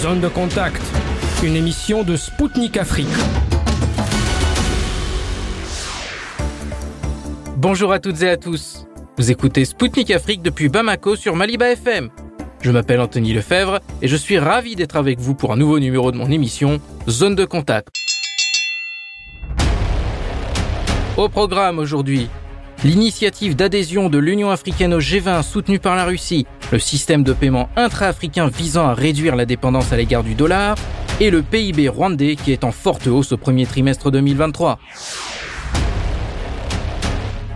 Zone de contact, une émission de Spoutnik Afrique. Bonjour à toutes et à tous. Vous écoutez Spoutnik Afrique depuis Bamako sur Maliba FM. Je m'appelle Anthony Lefebvre et je suis ravi d'être avec vous pour un nouveau numéro de mon émission Zone de contact. Au programme aujourd'hui, l'initiative d'adhésion de l'Union africaine au G20 soutenue par la Russie, le système de paiement intra-africain visant à réduire la dépendance à l'égard du dollar, et le PIB rwandais qui est en forte hausse au premier trimestre 2023.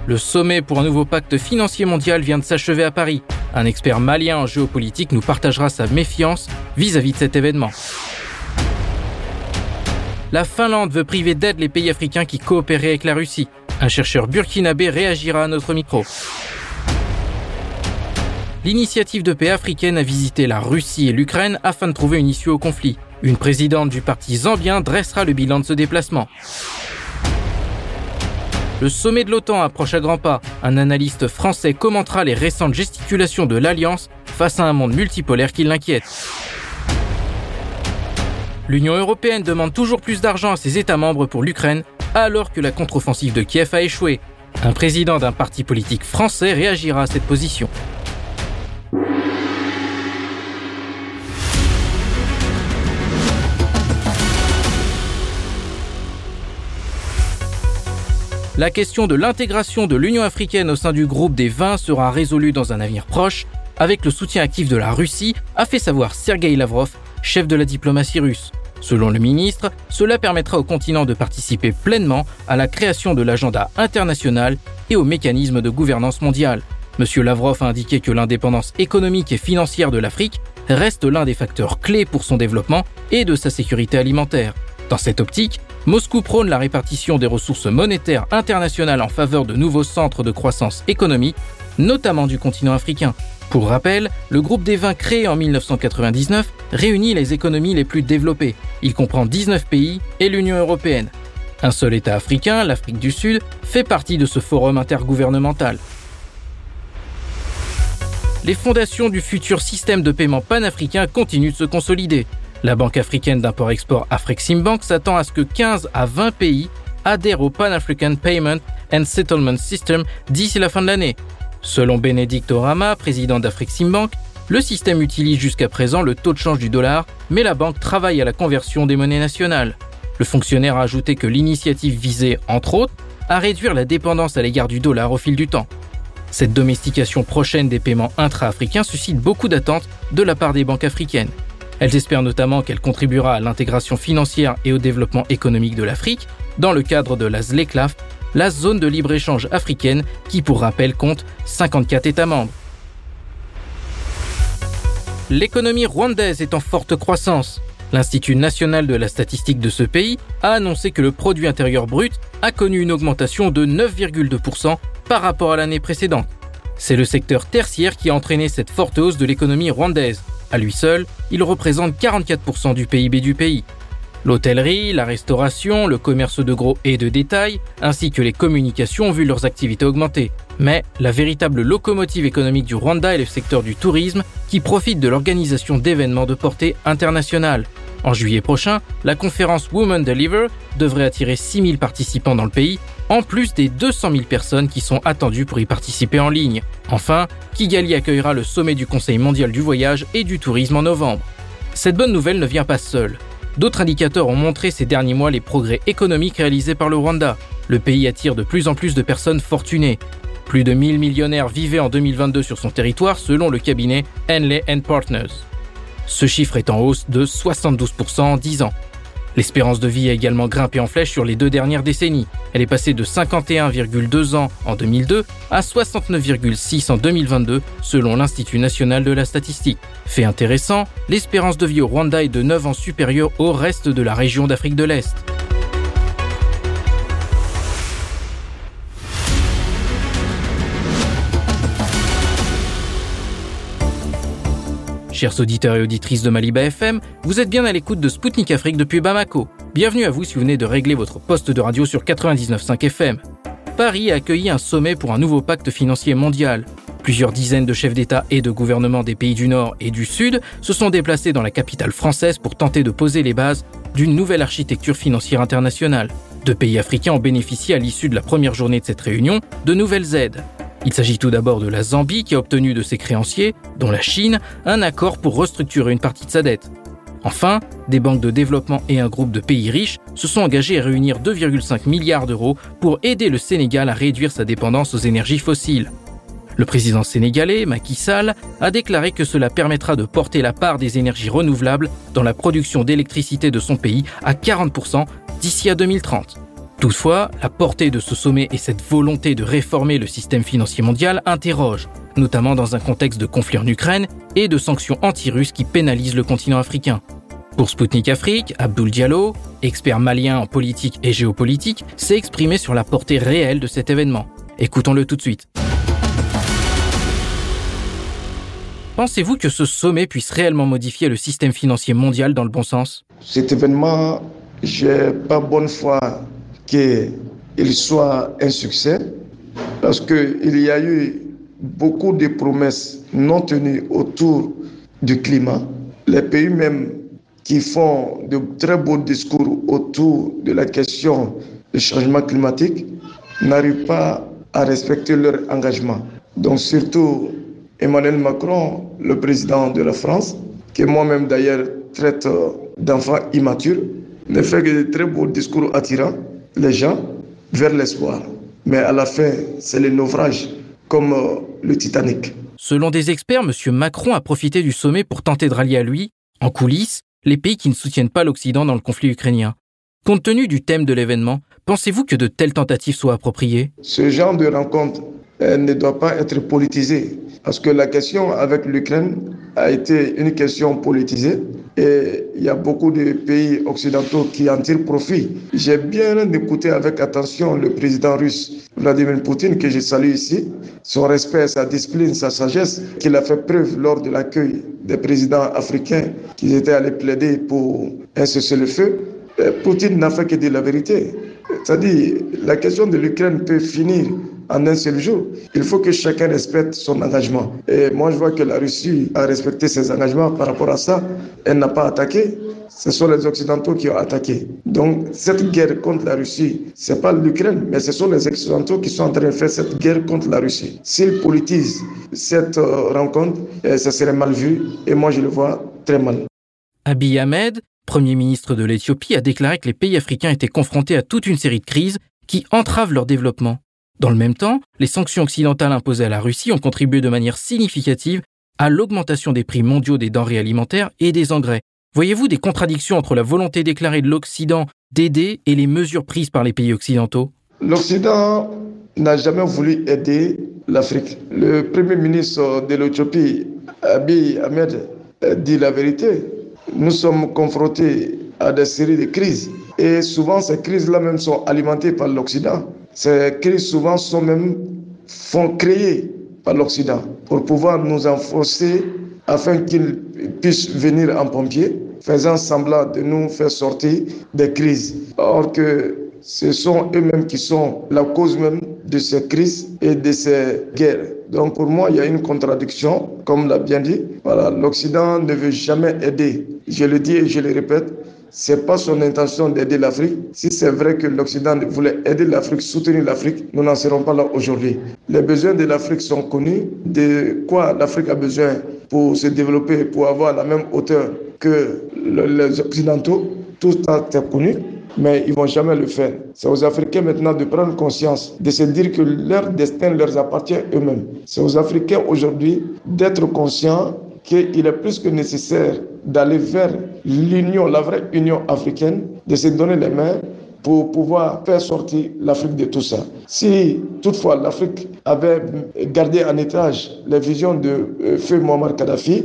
Le sommet pour un nouveau pacte financier mondial vient de s'achever à Paris. Un expert malien en géopolitique nous partagera sa méfiance vis-à-vis de cet événement. La Finlande veut priver d'aide les pays africains qui coopéraient avec la Russie. Un chercheur burkinabé réagira à notre micro. L'initiative de paix africaine a visité la Russie et l'Ukraine afin de trouver une issue au conflit. Une présidente du parti zambien dressera le bilan de ce déplacement. Le sommet de l'OTAN approche à grands pas. Un analyste français commentera les récentes gesticulations de l'Alliance face à un monde multipolaire qui l'inquiète. L'Union européenne demande toujours plus d'argent à ses États membres pour l'Ukraine, alors que la contre-offensive de Kiev a échoué. Un président d'un parti politique français réagira à cette position. La question de l'intégration de l'Union africaine au sein du groupe des 20 sera résolue dans un avenir proche, avec le soutien actif de la Russie, a fait savoir Sergei Lavrov, chef de la diplomatie russe. Selon le ministre, cela permettra au continent de participer pleinement à la création de l'agenda international et au mécanisme de gouvernance mondiale. M. Lavrov a indiqué que l'indépendance économique et financière de l'Afrique reste l'un des facteurs clés pour son développement et de sa sécurité alimentaire. Dans cette optique, Moscou prône la répartition des ressources monétaires internationales en faveur de nouveaux centres de croissance économique, notamment du continent africain. Pour rappel, le groupe des 20 créé en 1999 réunit les économies les plus développées. Il comprend 19 pays et l'Union européenne. Un seul État africain, l'Afrique du Sud, fait partie de ce forum intergouvernemental. Les fondations du futur système de paiement panafricain continuent de se consolider. La banque africaine d'import-export Afreximbank s'attend à ce que 15 à 20 pays adhèrent au Pan-African Payment and Settlement System d'ici la fin de l'année. Selon Bénédicte Orama, président d'Afreximbank, le système utilise jusqu'à présent le taux de change du dollar, mais la banque travaille à la conversion des monnaies nationales. Le fonctionnaire a ajouté que l'initiative visait, entre autres, à réduire la dépendance à l'égard du dollar au fil du temps. Cette domestication prochaine des paiements intra-africains suscite beaucoup d'attentes de la part des banques africaines. Elles espèrent notamment qu'elle contribuera à l'intégration financière et au développement économique de l'Afrique dans le cadre de la ZLECLAF, la zone de libre-échange africaine qui, pour rappel, compte 54 États membres. L'économie rwandaise est en forte croissance. L'Institut national de la statistique de ce pays a annoncé que le produit intérieur brut a connu une augmentation de 9,2% par rapport à l'année précédente. C'est le secteur tertiaire qui a entraîné cette forte hausse de l'économie rwandaise. À lui seul, il représente 44% du PIB du pays. L'hôtellerie, la restauration, le commerce de gros et de détail, ainsi que les communications ont vu leurs activités augmenter. Mais la véritable locomotive économique du Rwanda est le secteur du tourisme qui profite de l'organisation d'événements de portée internationale. En juillet prochain, la conférence Women Deliver devrait attirer 6000 participants dans le pays, en plus des 200 000 personnes qui sont attendues pour y participer en ligne. Enfin, Kigali accueillera le sommet du Conseil mondial du voyage et du tourisme en novembre. Cette bonne nouvelle ne vient pas seule. D'autres indicateurs ont montré ces derniers mois les progrès économiques réalisés par le Rwanda. Le pays attire de plus en plus de personnes fortunées. Plus de 1000 millionnaires vivaient en 2022 sur son territoire selon le cabinet Henley Partners. Ce chiffre est en hausse de 72% en 10 ans. L'espérance de vie a également grimpé en flèche sur les deux dernières décennies. Elle est passée de 51,2 ans en 2002 à 69,6 en 2022 selon l'Institut national de la statistique. Fait intéressant, l'espérance de vie au Rwanda est de 9 ans supérieure au reste de la région d'Afrique de l'Est. Chers auditeurs et auditrices de Maliba FM, vous êtes bien à l'écoute de Spoutnik Afrique depuis Bamako. Bienvenue à vous si vous venez de régler votre poste de radio sur 99.5 FM. Paris a accueilli un sommet pour un nouveau pacte financier mondial. Plusieurs dizaines de chefs d'État et de gouvernement des pays du Nord et du Sud se sont déplacés dans la capitale française pour tenter de poser les bases d'une nouvelle architecture financière internationale. Deux pays africains ont bénéficié à l'issue de la première journée de cette réunion de nouvelles aides. Il s'agit tout d'abord de la Zambie qui a obtenu de ses créanciers, dont la Chine, un accord pour restructurer une partie de sa dette. Enfin, des banques de développement et un groupe de pays riches se sont engagés à réunir 2,5 milliards d'euros pour aider le Sénégal à réduire sa dépendance aux énergies fossiles. Le président sénégalais, Macky Sall, a déclaré que cela permettra de porter la part des énergies renouvelables dans la production d'électricité de son pays à 40% d'ici à 2030. Toutefois, la portée de ce sommet et cette volonté de réformer le système financier mondial interrogent, notamment dans un contexte de conflit en Ukraine et de sanctions anti-russes qui pénalisent le continent africain. Pour Sputnik Afrique, Abdul Diallo, expert malien en politique et géopolitique, s'est exprimé sur la portée réelle de cet événement. Écoutons-le tout de suite. Pensez-vous que ce sommet puisse réellement modifier le système financier mondial dans le bon sens? Cet événement, j'ai pas bonne foi qu'il soit un succès parce qu'il y a eu beaucoup de promesses non tenues autour du climat. Les pays même qui font de très beaux discours autour de la question du changement climatique n'arrivent pas à respecter leur engagement. Donc surtout Emmanuel Macron, le président de la France, que moi-même d'ailleurs traite d'enfant immature, ne fait que de très beaux discours attirants les gens vers l'espoir. Mais à la fin, c'est le naufrage, comme euh, le Titanic. Selon des experts, M. Macron a profité du sommet pour tenter de rallier à lui, en coulisses, les pays qui ne soutiennent pas l'Occident dans le conflit ukrainien. Compte tenu du thème de l'événement, pensez-vous que de telles tentatives soient appropriées? Ce genre de rencontre ne doit pas être politisé. Parce que la question avec l'Ukraine a été une question politisée et il y a beaucoup de pays occidentaux qui en tirent profit. J'ai bien écouté avec attention le président russe Vladimir Poutine, que je salue ici, son respect, sa discipline, sa sagesse, qu'il a fait preuve lors de l'accueil des présidents africains qui étaient allés plaider pour un cessez-le-feu. Poutine n'a fait que dire la vérité. C'est-à-dire, la question de l'Ukraine peut finir en un seul jour. Il faut que chacun respecte son engagement. Et moi, je vois que la Russie a respecté ses engagements par rapport à ça. Elle n'a pas attaqué. Ce sont les Occidentaux qui ont attaqué. Donc, cette guerre contre la Russie, ce n'est pas l'Ukraine, mais ce sont les Occidentaux qui sont en train de faire cette guerre contre la Russie. S'ils politisent cette euh, rencontre, ça eh, serait mal vu. Et moi, je le vois très mal. Abiy Ahmed, Premier ministre de l'Éthiopie, a déclaré que les pays africains étaient confrontés à toute une série de crises qui entravent leur développement. Dans le même temps, les sanctions occidentales imposées à la Russie ont contribué de manière significative à l'augmentation des prix mondiaux des denrées alimentaires et des engrais. Voyez-vous des contradictions entre la volonté déclarée de l'Occident d'aider et les mesures prises par les pays occidentaux? L'Occident n'a jamais voulu aider l'Afrique. Le Premier ministre de l'Éthiopie, Abiy Ahmed, dit la vérité. Nous sommes confrontés à des séries de crises et souvent ces crises-là même sont alimentées par l'Occident. Ces crises souvent sont même font créer par l'Occident pour pouvoir nous enfoncer afin qu'ils puissent venir en pompier, faisant semblant de nous faire sortir des crises. Or que ce sont eux-mêmes qui sont la cause même de ces crises et de ces guerres. Donc pour moi, il y a une contradiction, comme l'a bien dit. Voilà, l'Occident ne veut jamais aider. Je le dis et je le répète, c'est pas son intention d'aider l'Afrique. Si c'est vrai que l'Occident voulait aider l'Afrique, soutenir l'Afrique, nous n'en serons pas là aujourd'hui. Les besoins de l'Afrique sont connus. De quoi l'Afrique a besoin pour se développer, pour avoir la même hauteur que les Occidentaux, tout est connu mais ils vont jamais le faire. C'est aux Africains maintenant de prendre conscience, de se dire que leur destin leur appartient eux-mêmes. C'est aux Africains aujourd'hui d'être conscients qu'il est plus que nécessaire d'aller vers l'union, la vraie union africaine, de se donner les mains pour pouvoir faire sortir l'Afrique de tout ça. Si toutefois l'Afrique avait gardé en étage les visions de euh, Feu Muammar Kadhafi,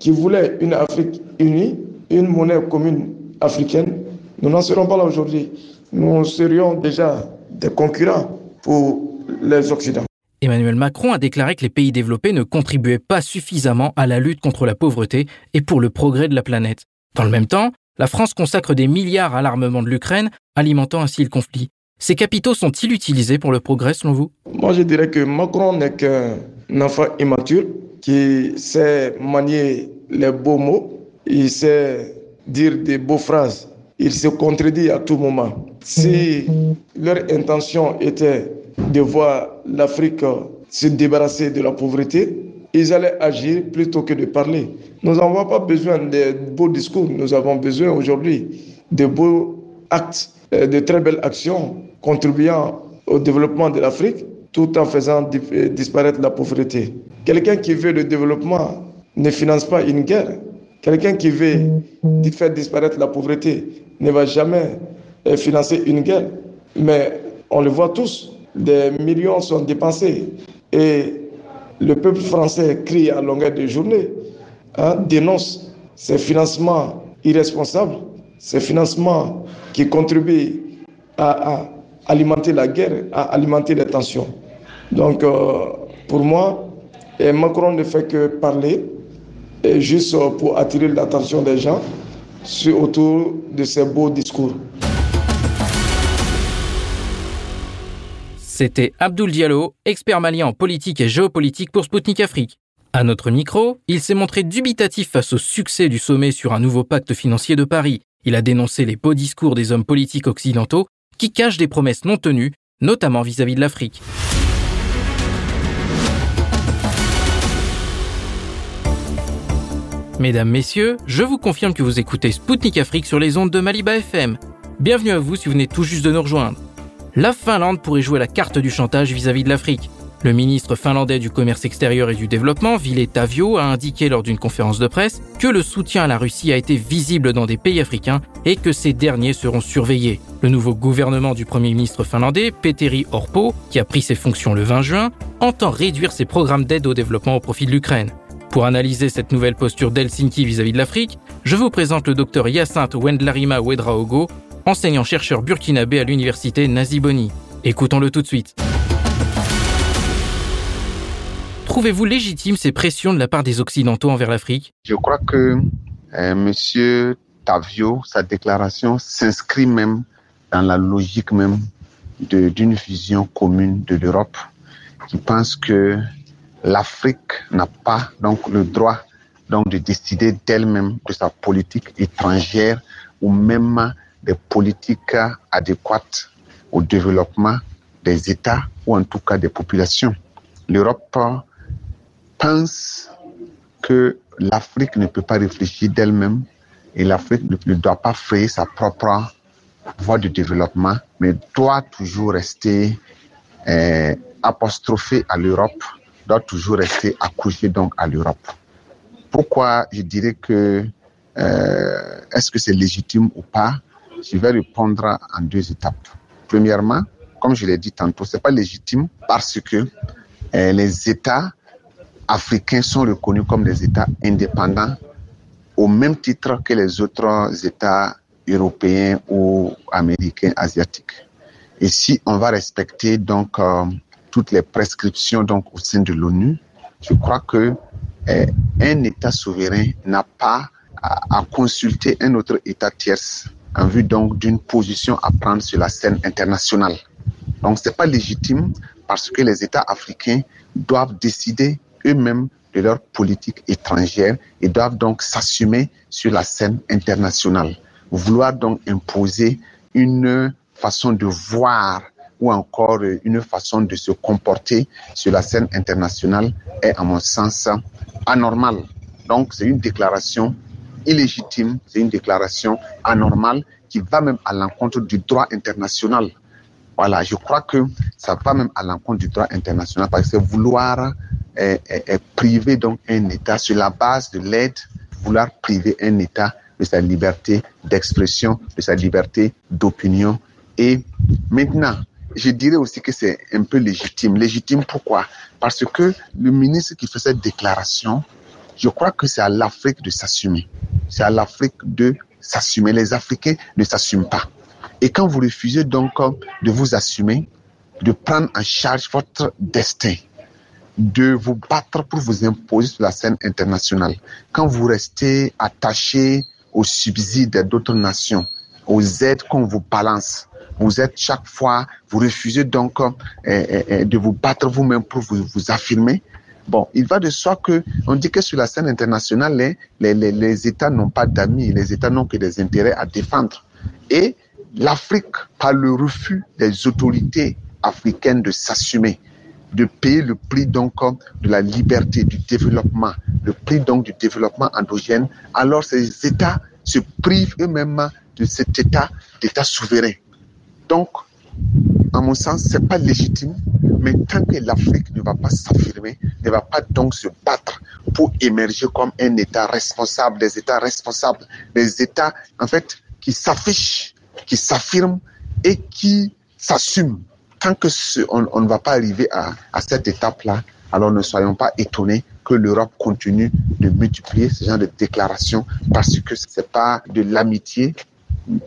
qui voulait une Afrique unie, une monnaie commune africaine, nous n'en serons pas là aujourd'hui. Nous serions déjà des concurrents pour les Occidentaux. Emmanuel Macron a déclaré que les pays développés ne contribuaient pas suffisamment à la lutte contre la pauvreté et pour le progrès de la planète. Dans le même temps, la France consacre des milliards à l'armement de l'Ukraine, alimentant ainsi le conflit. Ces capitaux sont-ils utilisés pour le progrès selon vous? Moi je dirais que Macron n'est qu'un enfant immature qui sait manier les beaux mots, il sait dire des beaux phrases. Il se contredit à tout moment. Si leur intention était de voir l'Afrique se débarrasser de la pauvreté, ils allaient agir plutôt que de parler. Nous n'avons pas besoin de beaux discours, nous avons besoin aujourd'hui de beaux actes, euh, de très belles actions contribuant au développement de l'Afrique tout en faisant euh, disparaître la pauvreté. Quelqu'un qui veut le développement ne finance pas une guerre. Quelqu'un qui veut faire disparaître la pauvreté ne va jamais euh, financer une guerre. Mais on le voit tous, des millions sont dépensés et le peuple français crie à longueur de journée, hein, dénonce ces financements irresponsables, ces financements qui contribuent à, alimenter la guerre, à alimenter les tensions. Donc, euh, pour moi, Macron ne fait que parler, juste pour attirer l'attention des gens sur, autour de ces beaux discours. C'était Abdoul Diallo, expert malien en politique et géopolitique pour Sputnik Afrique. À notre micro, il s'est montré dubitatif face au succès du sommet sur un nouveau pacte financier de Paris. Il a dénoncé les beaux discours des hommes politiques occidentaux qui cachent des promesses non tenues, notamment vis-à-vis de l'Afrique. Mesdames, Messieurs, je vous confirme que vous écoutez Spoutnik Afrique sur les ondes de Maliba FM. Bienvenue à vous si vous venez tout juste de nous rejoindre la Finlande pourrait jouer la carte du chantage vis-à-vis de l'Afrique. Le ministre finlandais du Commerce extérieur et du Développement, Ville Tavio, a indiqué lors d'une conférence de presse que le soutien à la Russie a été visible dans des pays africains et que ces derniers seront surveillés. Le nouveau gouvernement du Premier ministre finlandais, Petteri Orpo, qui a pris ses fonctions le 20 juin, entend réduire ses programmes d'aide au développement au profit de l'Ukraine. Pour analyser cette nouvelle posture d'Helsinki vis-à-vis de l'Afrique, je vous présente le docteur Hyacinthe Wendlarima Wedraogo, enseignant-chercheur burkinabé à l'université Naziboni. Écoutons-le tout de suite. Trouvez-vous légitime ces pressions de la part des Occidentaux envers l'Afrique? Je crois que euh, Monsieur Tavio, sa déclaration s'inscrit même dans la logique même d'une vision commune de l'Europe qui pense que l'Afrique n'a pas donc le droit donc de décider d'elle-même de sa politique étrangère ou même des politiques adéquates au développement des États ou en tout cas des populations. L'Europe pense que l'Afrique ne peut pas réfléchir d'elle-même et l'Afrique ne doit pas frayer sa propre voie de développement, mais doit toujours rester euh, apostrophée à l'Europe, doit toujours rester accouchée donc à l'Europe. Pourquoi je dirais que euh, est-ce que c'est légitime ou pas? Je vais répondre en deux étapes. Premièrement, comme je l'ai dit tantôt, c'est pas légitime parce que eh, les États africains sont reconnus comme des États indépendants au même titre que les autres États européens ou américains, asiatiques. Et si on va respecter donc euh, toutes les prescriptions donc au sein de l'ONU, je crois que eh, un État souverain n'a pas à, à, consulter un autre État tierce en vue donc d'une position à prendre sur la scène internationale. Donc c'est pas légitime parce que les États africains doivent décider eux-mêmes de leur politique étrangère et doivent donc s'assumer sur la scène internationale. Vouloir donc imposer une façon de voir ou encore une façon de se comporter sur la scène internationale est, à mon sens, anormal. Donc, c'est une déclaration illégitime, c'est une déclaration anormale qui va même à l'encontre du droit international. Voilà, je crois que ça va même à l'encontre du droit international parce que vouloir eh, eh, priver donc un État sur la base de l'aide, vouloir priver un État de sa liberté d'expression, de sa liberté d'opinion. Et maintenant, je dirais aussi que c'est un peu légitime. Légitime pourquoi? Parce que le ministre qui fait cette déclaration, je crois que c'est à l'Afrique de s'assumer. C'est à l'Afrique de s'assumer. Les Africains ne s'assument pas. Et quand vous refusez donc de vous assumer, de prendre en charge votre destin, de vous battre pour vous imposer sur la scène internationale, quand vous restez attaché aux subsides d'autres nations, aux aides qu'on vous balance, vous êtes chaque fois, vous refusez donc eh, eh, eh, de vous battre vous-même pour vous affirmer, Bon, il va de soi que on dit que sur la scène internationale, les, les, les États n'ont pas d'amis, les États n'ont que des intérêts à défendre. Et l'Afrique, par le refus des autorités africaines de s'assumer, de payer le prix donc de la liberté, du développement, le prix donc du développement endogène, alors ces États se privent eux-mêmes de cet État, d'État souverain. Donc, à mon sens, c'est pas légitime, mais tant que l'Afrique ne va pas s'affirmer, ne va pas donc se battre pour émerger comme un État responsable, des États responsables, des États, en fait, qui s'affichent, qui s'affirment et qui s'assument. Tant que on, ne va pas arriver à, à cette étape-là, alors ne soyons pas étonnés que l'Europe continue de multiplier ce genre de déclarations parce que c'est pas de l'amitié,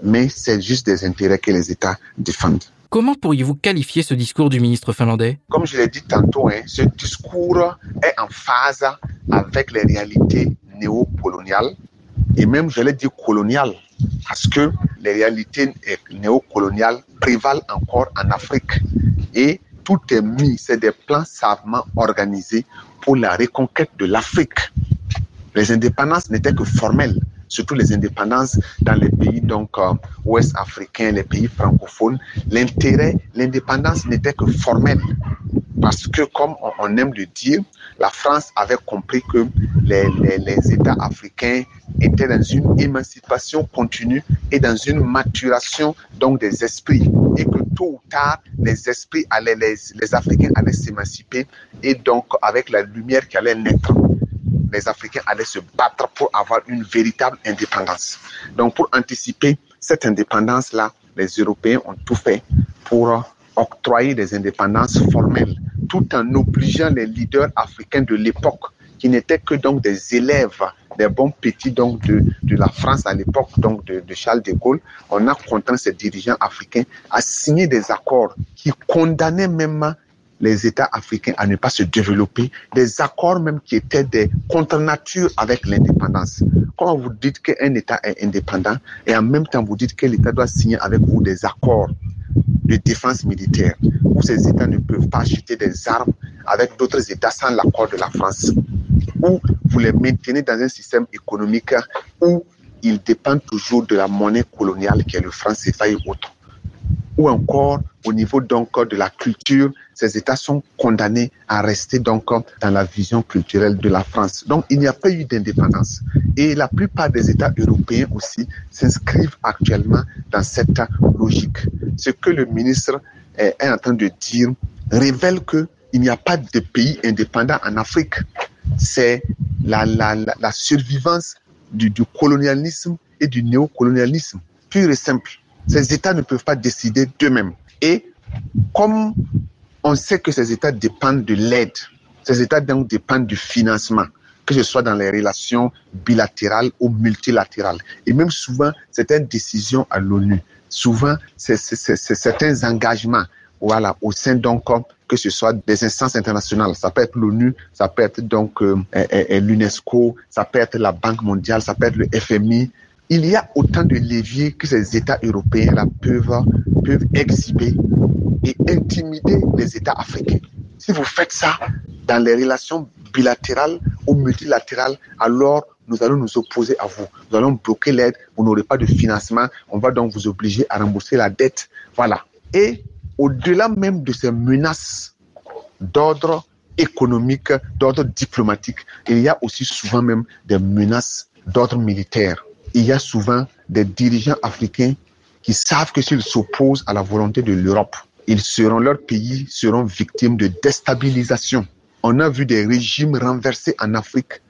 mais c'est juste des intérêts que les États défendent. Comment pourriez-vous qualifier ce discours du ministre finlandais? Comme je l'ai dit tantôt, hein, ce discours est en phase avec les réalités néocoloniales et même, je l'ai dit, coloniales, parce que les réalités néocoloniales prévalent encore en Afrique. Et tout est mis, c'est des plans savamment organisés pour la reconquête de l'Afrique. Les indépendances n'étaient que formelles surtout les indépendances dans les pays donc euh, ouest africains, les pays francophones, l'intérêt, l'indépendance n'était que formelle. Parce que, comme on, aime le dire, la France avait compris que les, les, les, États africains étaient dans une émancipation continue et dans une maturation donc des esprits. Et que tôt ou tard, les esprits allaient, les, les Africains allaient s'émanciper et donc avec la lumière qui allait naître les Africains allaient se battre pour avoir une véritable indépendance. Donc pour anticiper cette indépendance-là, les Européens ont tout fait pour octroyer des indépendances formelles, tout en obligeant les leaders africains de l'époque, qui n'étaient que donc des élèves, des bons petits donc de, de la France à l'époque donc de, de, Charles de Gaulle, on a contraint ces dirigeants africains à signer des accords qui condamnaient même les États africains à ne pas se développer, des accords même qui étaient des contre-nature avec l'indépendance. Quand vous dites qu'un État est indépendant et en même temps vous dites que l'État doit signer avec vous des accords de défense militaire, où ces États ne peuvent pas acheter des armes avec d'autres États sans l'accord de la France, où vous les maintenez dans un système économique où ils dépendent toujours de la monnaie coloniale qui est le franc CFA et autres ou encore au niveau donc de la culture, ces États sont condamnés à rester donc dans la vision culturelle de la France. Donc il n'y a pas eu d'indépendance. Et la plupart des États européens aussi s'inscrivent actuellement dans cette logique. Ce que le ministre est en train de dire révèle que il n'y a pas de pays indépendant en Afrique. C'est la, la, la, survivance du, du colonialisme et du néocolonialisme, pur et simple. Ces États ne peuvent pas décider d'eux-mêmes. Et comme on sait que ces États dépendent de l'aide, ces États donc dépendent du financement, que ce soit dans les relations bilatérales ou multilatérales. Et même souvent, certaines décisions à l'ONU, souvent, c'est certains engagements voilà, au sein donc que ce soit des instances internationales, ça peut être l'ONU, ça peut être donc euh, l'UNESCO, ça peut être la Banque mondiale, ça peut être le FMI, il y a autant de leviers que ces États européens là peuvent, peuvent exhiber et intimider les États africains. Si vous faites ça dans les relations bilatérales ou multilatérales, alors nous allons nous opposer à vous. Nous allons bloquer l'aide, vous n'aurez pas de financement, on va donc vous obliger à rembourser la dette. Voilà. Et au-delà même de ces menaces d'ordre économique, d'ordre diplomatique, il y a aussi souvent même des menaces d'ordre militaire il y a souvent des dirigeants africains qui savent que s'ils s'opposent à la volonté de l'Europe, ils seront, leur pays seront victimes de déstabilisation. On a vu des régimes renversés en Afrique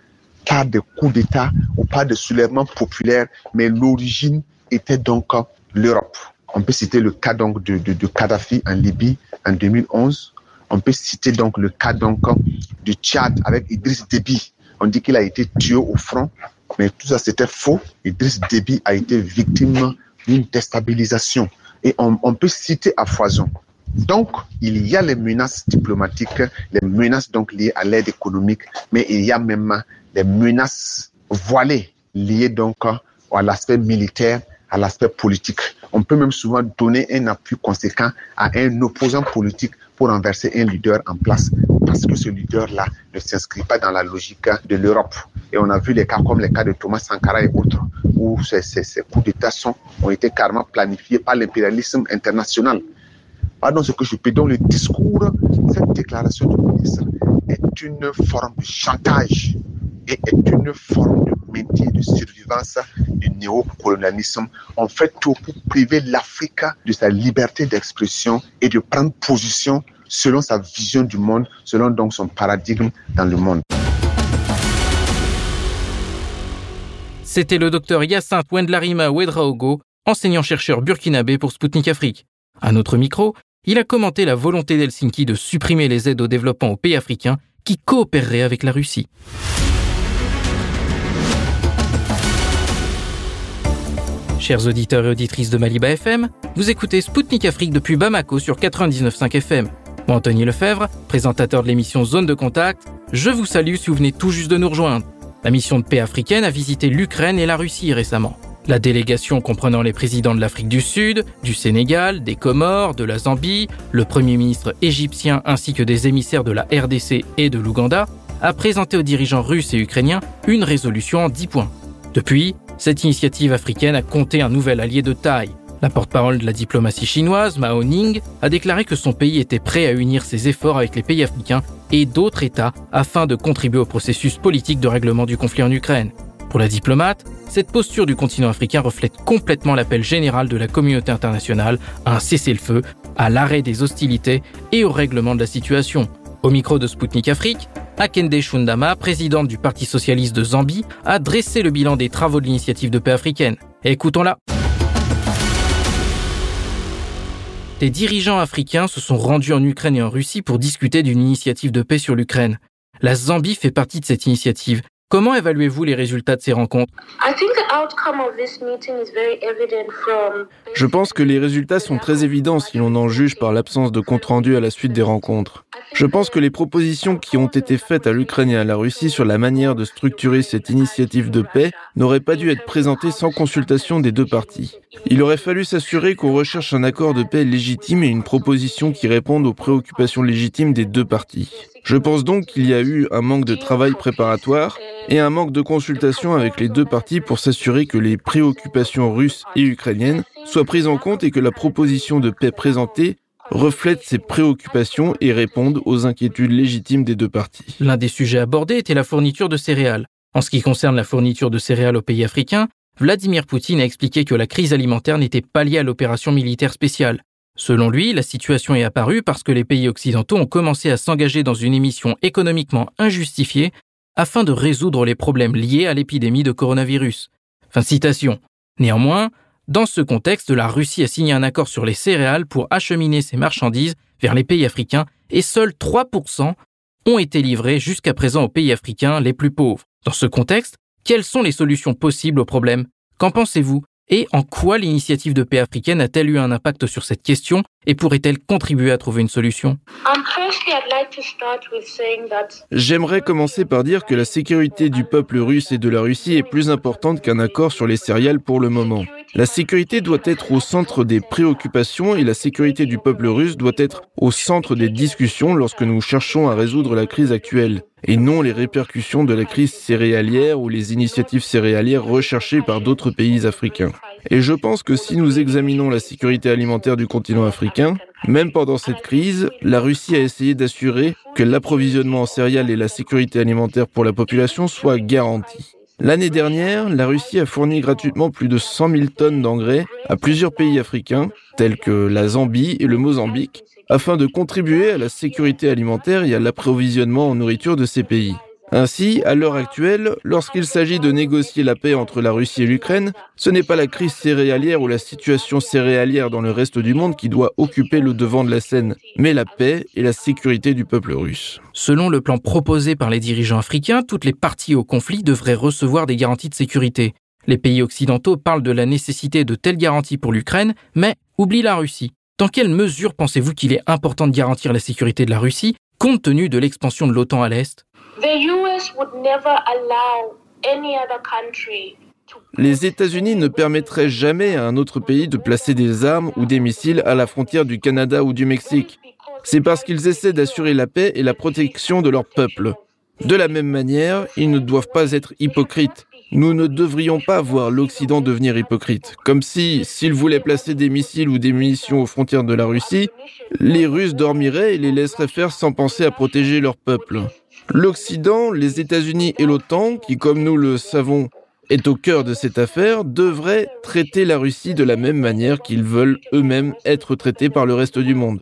par des coups d'État ou par des soulèvements populaires, mais l'origine était donc l'Europe. On peut citer le cas donc de, de, de, Kadhafi en Libye en 2011. On peut citer donc le cas donc du Tchad avec Idriss Déby. On dit qu'il a été tué au front mais tout ça, c'était faux. Idriss Déby a été victime d'une déstabilisation. Et on, peut citer à foison. Donc, il y a les menaces diplomatiques, les menaces donc liées à l'aide économique, mais il y a même les menaces voilées liées donc à l'aspect militaire, à l'aspect politique. On peut même souvent donner un appui conséquent à un opposant politique pour renverser un leader en place parce que ce leader-là ne s'inscrit pas dans la logique de l'Europe. Et on a vu les cas comme les cas de Thomas Sankara et autres, où ces, coups d'État ont été carrément planifiés par l'impérialisme international. Pardon ce que je peux. Donc le discours, cette déclaration du ministre est une forme de chantage et est une forme de maintien de survivance du néocolonialisme. On fait tout pour priver l'Afrique de sa liberté d'expression et de prendre position selon sa vision du monde, selon donc son paradigme dans le monde. C'était le docteur Yacinthe Wendlarima Wedraogo, enseignant-chercheur burkinabé pour Sputnik Afrique. À notre micro, il a commenté la volonté d'Helsinki de supprimer les aides au développement aux pays africains qui coopéreraient avec la Russie. Chers auditeurs et auditrices de Maliba FM, vous écoutez Spoutnik Afrique depuis Bamako sur 99.5 FM. Anthony Lefebvre, présentateur de l'émission Zone de Contact, je vous salue si vous venez tout juste de nous rejoindre. La mission de paix africaine a visité l'Ukraine et la Russie récemment. La délégation comprenant les présidents de l'Afrique du Sud, du Sénégal, des Comores, de la Zambie, le Premier ministre égyptien ainsi que des émissaires de la RDC et de l'Ouganda a présenté aux dirigeants russes et ukrainiens une résolution en 10 points. Depuis, cette initiative africaine a compté un nouvel allié de taille. La porte-parole de la diplomatie chinoise, Mao Ning, a déclaré que son pays était prêt à unir ses efforts avec les pays africains et d'autres États afin de contribuer au processus politique de règlement du conflit en Ukraine. Pour la diplomate, cette posture du continent africain reflète complètement l'appel général de la communauté internationale à un cessez-le-feu, à l'arrêt des hostilités et au règlement de la situation. Au micro de Sputnik Afrique, Akende Shundama, présidente du Parti socialiste de Zambie, a dressé le bilan des travaux de l'initiative de paix africaine. Écoutons-la. Des dirigeants africains se sont rendus en Ukraine et en Russie pour discuter d'une initiative de paix sur l'Ukraine. La Zambie fait partie de cette initiative. Comment évaluez-vous les résultats de ces rencontres? Je pense que les résultats sont très évidents si l'on en juge par l'absence de compte-rendu à la suite des rencontres. Je pense que les propositions qui ont été faites à l'Ukraine et à la Russie sur la manière de structurer cette initiative de paix n'auraient pas dû être présentées sans consultation des deux parties. Il aurait fallu s'assurer qu'on recherche un accord de paix légitime et une proposition qui réponde aux préoccupations légitimes des deux parties. Je pense donc qu'il y a eu un manque de travail préparatoire et un manque de consultation avec les deux parties pour s'assurer que les préoccupations russes et ukrainiennes soient prises en compte et que la proposition de paix présentée reflète ces préoccupations et réponde aux inquiétudes légitimes des deux parties. L'un des sujets abordés était la fourniture de céréales. En ce qui concerne la fourniture de céréales aux pays africains, Vladimir Poutine a expliqué que la crise alimentaire n'était pas liée à l'opération militaire spéciale. Selon lui, la situation est apparue parce que les pays occidentaux ont commencé à s'engager dans une émission économiquement injustifiée afin de résoudre les problèmes liés à l'épidémie de coronavirus. Fin citation. Néanmoins, dans ce contexte, la Russie a signé un accord sur les céréales pour acheminer ses marchandises vers les pays africains et seuls 3% ont été livrés jusqu'à présent aux pays africains les plus pauvres. Dans ce contexte, quelles sont les solutions possibles au problème? Qu'en pensez-vous? Et en quoi l'initiative de paix africaine a-t-elle eu un impact sur cette question? Et pourrait-elle contribuer à trouver une solution? J'aimerais commencer par dire que la sécurité du peuple russe et de la Russie est plus importante qu'un accord sur les céréales pour le moment. La sécurité doit être au centre des préoccupations et la sécurité du peuple russe doit être au centre des discussions lorsque nous cherchons à résoudre la crise actuelle, et non les répercussions de la crise céréalière ou les initiatives céréalières recherchées par d'autres pays africains. Et je pense que si nous examinons la sécurité alimentaire du continent africain, même pendant cette crise, la Russie a essayé d'assurer que l'approvisionnement en céréales et la sécurité alimentaire pour la population soient garantis. L'année dernière, la Russie a fourni gratuitement plus de 100 000 tonnes d'engrais à plusieurs pays africains, tels que la Zambie et le Mozambique, afin de contribuer à la sécurité alimentaire et à l'approvisionnement en nourriture de ces pays. Ainsi, à l'heure actuelle, lorsqu'il s'agit de négocier la paix entre la Russie et l'Ukraine, ce n'est pas la crise céréalière ou la situation céréalière dans le reste du monde qui doit occuper le devant de la scène, mais la paix et la sécurité du peuple russe. Selon le plan proposé par les dirigeants africains, toutes les parties au conflit devraient recevoir des garanties de sécurité. Les pays occidentaux parlent de la nécessité de telles garanties pour l'Ukraine, mais oublient la Russie. Dans quelle mesure pensez-vous qu'il est important de garantir la sécurité de la Russie, compte tenu de l'expansion de l'OTAN à l'Est? Les États-Unis ne permettraient jamais à un autre pays de placer des armes ou des missiles à la frontière du Canada ou du Mexique. C'est parce qu'ils essaient d'assurer la paix et la protection de leur peuple. De la même manière, ils ne doivent pas être hypocrites. Nous ne devrions pas voir l'Occident devenir hypocrite, comme si, s'ils voulaient placer des missiles ou des munitions aux frontières de la Russie, les Russes dormiraient et les laisseraient faire sans penser à protéger leur peuple. L'Occident, les États-Unis et l'OTAN, qui comme nous le savons est au cœur de cette affaire, devraient traiter la Russie de la même manière qu'ils veulent eux-mêmes être traités par le reste du monde.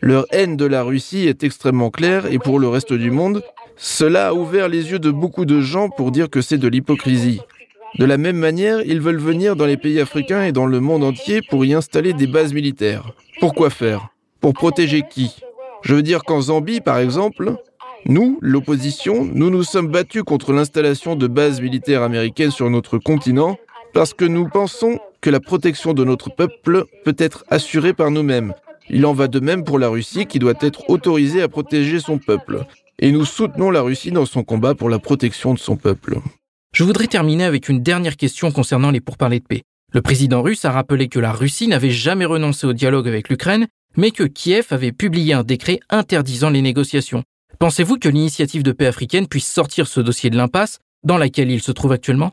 Leur haine de la Russie est extrêmement claire et pour le reste du monde, cela a ouvert les yeux de beaucoup de gens pour dire que c'est de l'hypocrisie. De la même manière, ils veulent venir dans les pays africains et dans le monde entier pour y installer des bases militaires. Pourquoi faire? Pour protéger qui? Je veux dire qu'en Zambie, par exemple, nous, l'opposition, nous nous sommes battus contre l'installation de bases militaires américaines sur notre continent parce que nous pensons que la protection de notre peuple peut être assurée par nous-mêmes. Il en va de même pour la Russie qui doit être autorisée à protéger son peuple et nous soutenons la Russie dans son combat pour la protection de son peuple. Je voudrais terminer avec une dernière question concernant les pourparlers de paix. Le président russe a rappelé que la Russie n'avait jamais renoncé au dialogue avec l'Ukraine, mais que Kiev avait publié un décret interdisant les négociations. Pensez-vous que l'initiative de paix africaine puisse sortir ce dossier de l'impasse dans laquelle il se trouve actuellement?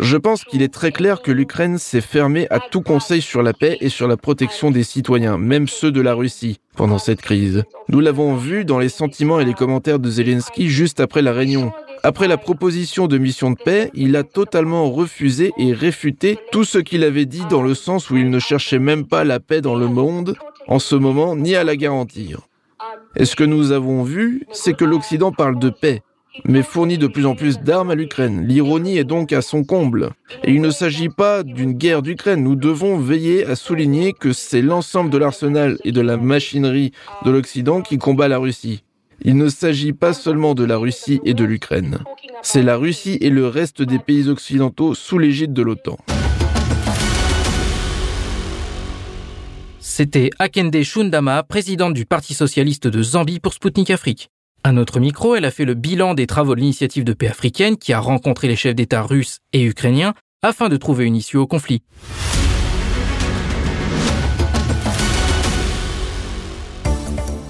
Je pense qu'il est très clair que l'Ukraine s'est fermée à tout conseil sur la paix et sur la protection des citoyens, même ceux de la Russie, pendant cette crise. Nous l'avons vu dans les sentiments et les commentaires de Zelensky juste après la réunion. Après la proposition de mission de paix, il a totalement refusé et réfuté tout ce qu'il avait dit dans le sens où il ne cherchait même pas la paix dans le monde en ce moment, ni à la garantir. Et ce que nous avons vu, c'est que l'Occident parle de paix, mais fournit de plus en plus d'armes à l'Ukraine. L'ironie est donc à son comble. Et il ne s'agit pas d'une guerre d'Ukraine. Nous devons veiller à souligner que c'est l'ensemble de l'arsenal et de la machinerie de l'Occident qui combat la Russie. Il ne s'agit pas seulement de la Russie et de l'Ukraine. C'est la Russie et le reste des pays occidentaux sous l'égide de l'OTAN. C'était Akende Shundama, présidente du Parti socialiste de Zambie pour Sputnik Afrique. À notre micro, elle a fait le bilan des travaux de l'initiative de paix africaine qui a rencontré les chefs d'État russes et ukrainiens afin de trouver une issue au conflit.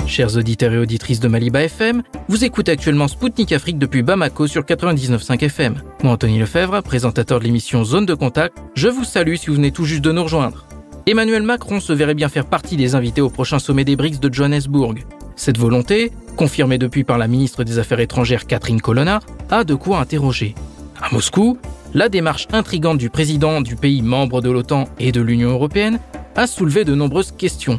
Chers auditeurs et auditrices de Maliba FM, vous écoutez actuellement Spoutnik Afrique depuis Bamako sur 99.5 FM. Moi, Anthony Lefebvre, présentateur de l'émission Zone de Contact, je vous salue si vous venez tout juste de nous rejoindre. Emmanuel Macron se verrait bien faire partie des invités au prochain sommet des BRICS de Johannesburg. Cette volonté, confirmée depuis par la ministre des Affaires étrangères Catherine Colonna, a de quoi interroger. À Moscou, la démarche intrigante du président du pays membre de l'OTAN et de l'Union européenne a soulevé de nombreuses questions.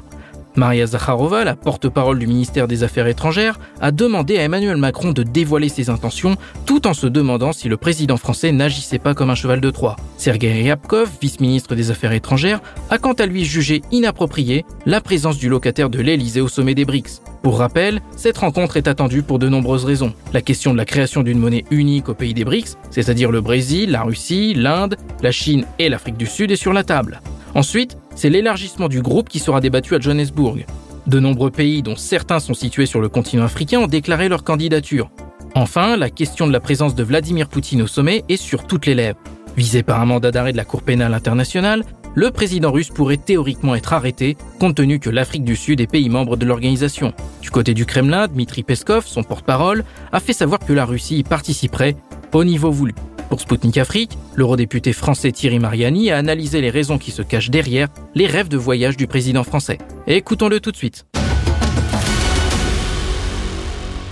Maria Zakharova, la porte-parole du ministère des Affaires étrangères, a demandé à Emmanuel Macron de dévoiler ses intentions tout en se demandant si le président français n'agissait pas comme un cheval de Troie. Sergei Ryabkov, vice-ministre des Affaires étrangères, a quant à lui jugé inapproprié la présence du locataire de l'Elysée au sommet des BRICS. Pour rappel, cette rencontre est attendue pour de nombreuses raisons. La question de la création d'une monnaie unique au pays des BRICS, c'est-à-dire le Brésil, la Russie, l'Inde, la Chine et l'Afrique du Sud, est sur la table. Ensuite, c'est l'élargissement du groupe qui sera débattu à Johannesburg. De nombreux pays, dont certains sont situés sur le continent africain, ont déclaré leur candidature. Enfin, la question de la présence de Vladimir Poutine au sommet est sur toutes les lèvres. Visé par un mandat d'arrêt de la Cour pénale internationale, le président russe pourrait théoriquement être arrêté, compte tenu que l'Afrique du Sud est pays membre de l'organisation. Du côté du Kremlin, Dmitri Peskov, son porte-parole, a fait savoir que la Russie y participerait au niveau voulu. Pour Sputnik Afrique, l'eurodéputé français Thierry Mariani a analysé les raisons qui se cachent derrière les rêves de voyage du président français. Écoutons-le tout de suite.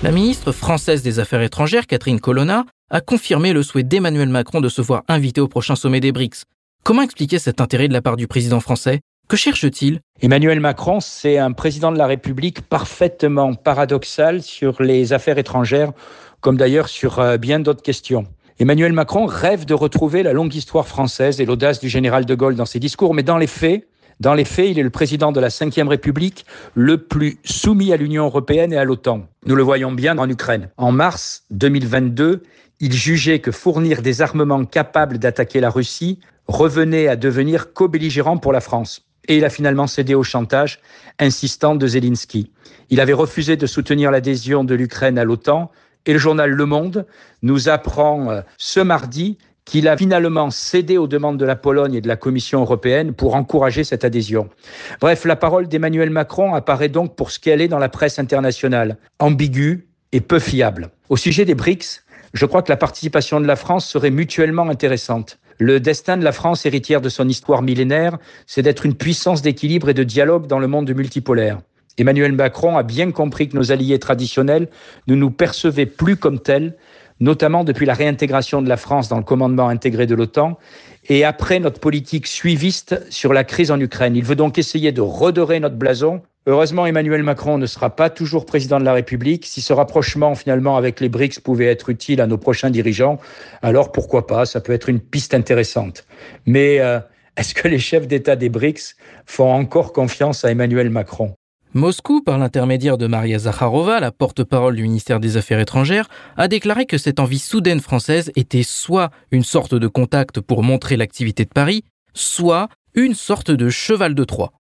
La ministre française des Affaires étrangères, Catherine Colonna, a confirmé le souhait d'Emmanuel Macron de se voir invité au prochain sommet des BRICS. Comment expliquer cet intérêt de la part du président français? Que cherche-t-il? Emmanuel Macron, c'est un président de la République parfaitement paradoxal sur les affaires étrangères, comme d'ailleurs sur euh, bien d'autres questions. Emmanuel Macron rêve de retrouver la longue histoire française et l'audace du général de Gaulle dans ses discours, mais dans les faits, dans les faits, il est le président de la Ve République le plus soumis à l'Union européenne et à l'OTAN. Nous le voyons bien en Ukraine. En mars 2022, il jugeait que fournir des armements capables d'attaquer la Russie revenait à devenir co-belligérant pour la France. Et il a finalement cédé au chantage insistant de Zelensky. Il avait refusé de soutenir l'adhésion de l'Ukraine à l'OTAN et le journal Le Monde nous apprend euh, ce mardi qu'il a finalement cédé aux demandes de la Pologne et de la Commission européenne pour encourager cette adhésion. Bref, la parole d'Emmanuel Macron apparaît donc pour ce qu'elle est dans la presse internationale, ambiguë et peu fiable. Au sujet des BRICS, je crois que la participation de la France serait mutuellement intéressante. Le destin de la France, héritière de son histoire millénaire, c'est d'être une puissance d'équilibre et de dialogue dans le monde multipolaire. Emmanuel Macron a bien compris que nos alliés traditionnels ne nous percevaient plus comme tels, notamment depuis la réintégration de la France dans le commandement intégré de l'OTAN et après notre politique suiviste sur la crise en Ukraine. Il veut donc essayer de redorer notre blason. Heureusement, Emmanuel Macron ne sera pas toujours président de la République. Si ce rapprochement finalement avec les BRICS pouvait être utile à nos prochains dirigeants, alors pourquoi pas Ça peut être une piste intéressante. Mais euh, est-ce que les chefs d'État des BRICS font encore confiance à Emmanuel Macron? Moscou, par l'intermédiaire de Maria Zakharova, la porte-parole du ministère des Affaires étrangères, a déclaré que cette envie soudaine française était soit une sorte de contact pour montrer l'activité de Paris, soit une sorte de cheval de Troie.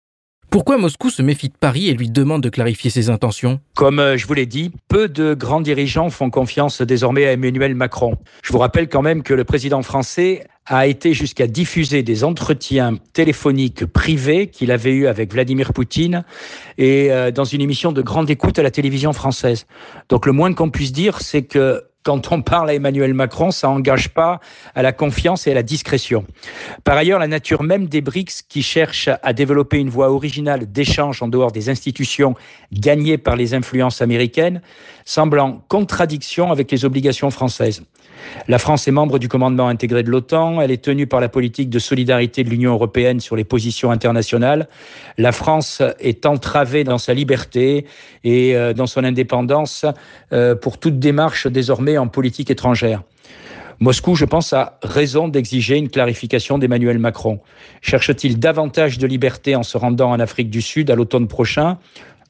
Pourquoi Moscou se méfie de Paris et lui demande de clarifier ses intentions Comme euh, je vous l'ai dit, peu de grands dirigeants font confiance désormais à Emmanuel Macron. Je vous rappelle quand même que le président français a été jusqu'à diffuser des entretiens téléphoniques privés qu'il avait eus avec Vladimir Poutine et euh, dans une émission de grande écoute à la télévision française. Donc le moins qu'on puisse dire, c'est que quand on parle à Emmanuel Macron, ça n'engage pas à la confiance et à la discrétion. Par ailleurs, la nature même des BRICS, qui cherchent à développer une voie originale d'échange en dehors des institutions gagnées par les influences américaines, semble en contradiction avec les obligations françaises. La France est membre du commandement intégré de l'OTAN, elle est tenue par la politique de solidarité de l'Union européenne sur les positions internationales. La France est entravée dans sa liberté et euh, dans son indépendance euh, pour toute démarche désormais en politique étrangère. Moscou, je pense, a raison d'exiger une clarification d'Emmanuel Macron. Cherche-t-il davantage de liberté en se rendant en Afrique du Sud à l'automne prochain?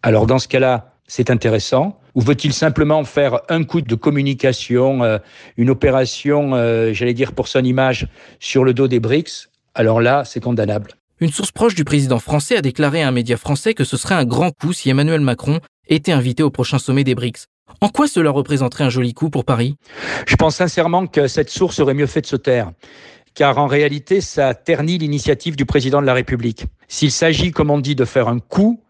Alors dans ce cas-là, c'est intéressant Ou veut-il simplement faire un coup de communication, euh, une opération, euh, j'allais dire pour son image, sur le dos des BRICS? Alors là, c'est condamnable. Une source proche du président français a déclaré à un média français que ce serait un grand coup si Emmanuel Macron était invité au prochain sommet des BRICS. En quoi cela représenterait un joli coup pour Paris? Je pense sincèrement que cette source aurait mieux fait de se taire car en réalité, ça ternit l'initiative du président de la République. S'il s'agit, comme on dit, de faire un coup,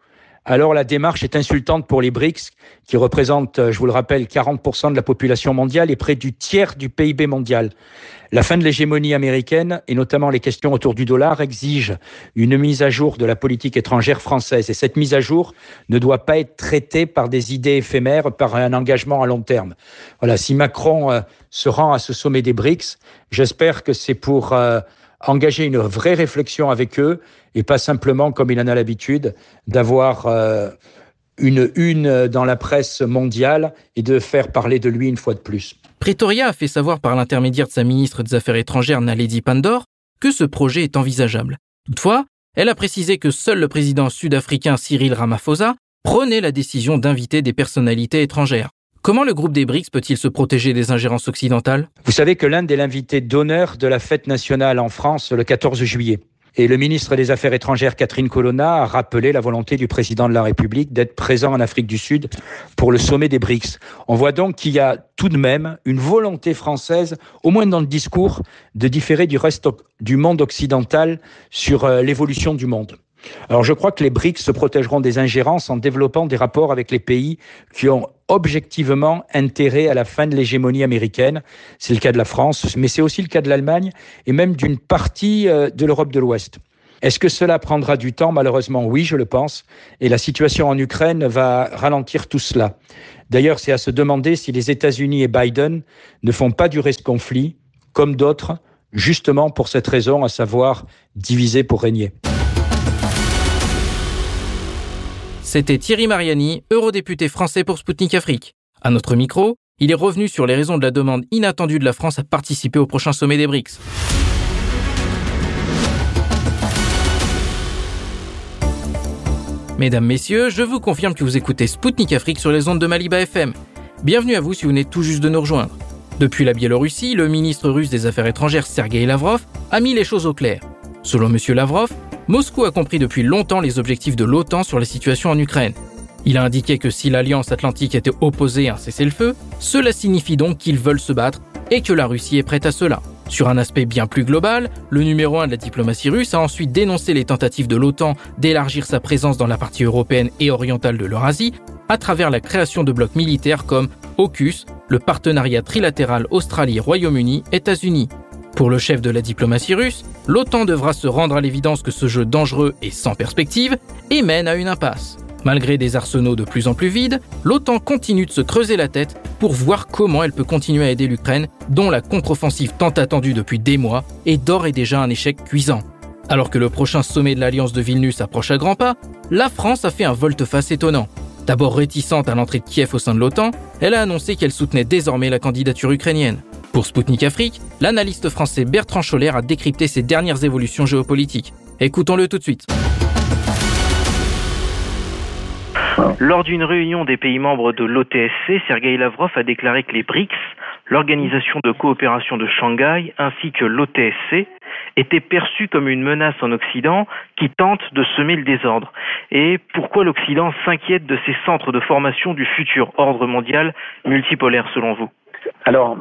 alors la démarche est insultante pour les BRICS, qui représentent, je vous le rappelle, 40% de la population mondiale et près du tiers du PIB mondial. La fin de l'hégémonie américaine, et notamment les questions autour du dollar, exigent une mise à jour de la politique étrangère française. Et cette mise à jour ne doit pas être traitée par des idées éphémères, par un engagement à long terme. Voilà, si Macron euh, se rend à ce sommet des BRICS, j'espère que c'est pour... Euh, engager une vraie réflexion avec eux et pas simplement, comme il en a l'habitude, d'avoir euh, une une dans la presse mondiale et de faire parler de lui une fois de plus. Pretoria a fait savoir par l'intermédiaire de sa ministre des Affaires étrangères Naledi Pandor que ce projet est envisageable. Toutefois, elle a précisé que seul le président sud-africain Cyril Ramaphosa prenait la décision d'inviter des personnalités étrangères. Comment le groupe des BRICS peut-il se protéger des ingérences occidentales? Vous savez que l'Inde est l'invité d'honneur de la fête nationale en France le 14 juillet. Et le ministre des Affaires étrangères, Catherine Colonna, a rappelé la volonté du président de la République d'être présent en Afrique du Sud pour le sommet des BRICS. On voit donc qu'il y a tout de même une volonté française, au moins dans le discours, de différer du reste du monde occidental sur euh, l'évolution du monde. Alors je crois que les BRICS se protégeront des ingérences en développant des rapports avec les pays qui ont objectivement intérêt à la fin de l'hégémonie américaine. C'est le cas de la France, mais c'est aussi le cas de l'Allemagne et même d'une partie euh, de l'Europe de l'Ouest. Est-ce que cela prendra du temps? Malheureusement, oui, je le pense. Et la situation en Ukraine va ralentir tout cela. D'ailleurs, c'est à se demander si les États-Unis et Biden ne font pas durer ce conflit, comme d'autres, justement pour cette raison, à savoir diviser pour régner. C'était Thierry Mariani, eurodéputé français pour Spoutnik Afrique. À notre micro, il est revenu sur les raisons de la demande inattendue de la France à participer au prochain sommet des BRICS. Mesdames, Messieurs, je vous confirme que vous écoutez Spoutnik Afrique sur les ondes de Maliba FM. Bienvenue à vous si vous venez tout juste de nous rejoindre. Depuis la Biélorussie, le ministre russe des Affaires étrangères Sergei Lavrov a mis les choses au clair. Selon M. Lavrov, Moscou a compris depuis longtemps les objectifs de l'OTAN sur la situation en Ukraine. Il a indiqué que si l'Alliance atlantique était opposée à un cessez-le-feu, cela signifie donc qu'ils veulent se battre et que la Russie est prête à cela. Sur un aspect bien plus global, le numéro 1 de la diplomatie russe a ensuite dénoncé les tentatives de l'OTAN d'élargir sa présence dans la partie européenne et orientale de l'Eurasie à travers la création de blocs militaires comme AUKUS, le partenariat trilatéral Australie-Royaume-Uni-États-Unis. Pour le chef de la diplomatie russe, l'OTAN devra se rendre à l'évidence que ce jeu dangereux et sans perspective et mène à une impasse. Malgré des arsenaux de plus en plus vides, l'OTAN continue de se creuser la tête pour voir comment elle peut continuer à aider l'Ukraine, dont la contre-offensive tant attendue depuis des mois est d'ores et déjà un échec cuisant. Alors que le prochain sommet de l'Alliance de Vilnius approche à grands pas, la France a fait un volte-face étonnant. D'abord réticente à l'entrée de Kiev au sein de l'OTAN, elle a annoncé qu'elle soutenait désormais la candidature ukrainienne. Pour Sputnik Afrique, l'analyste français Bertrand Scholler a décrypté ces dernières évolutions géopolitiques. Écoutons-le tout de suite. Lors d'une réunion des pays membres de l'OTSC, Sergei Lavrov a déclaré que les BRICS, l'Organisation de coopération de Shanghai, ainsi que l'OTSC, étaient perçus comme une menace en Occident qui tente de semer le désordre. Et pourquoi l'Occident s'inquiète de ces centres de formation du futur ordre mondial multipolaire selon vous? Alors,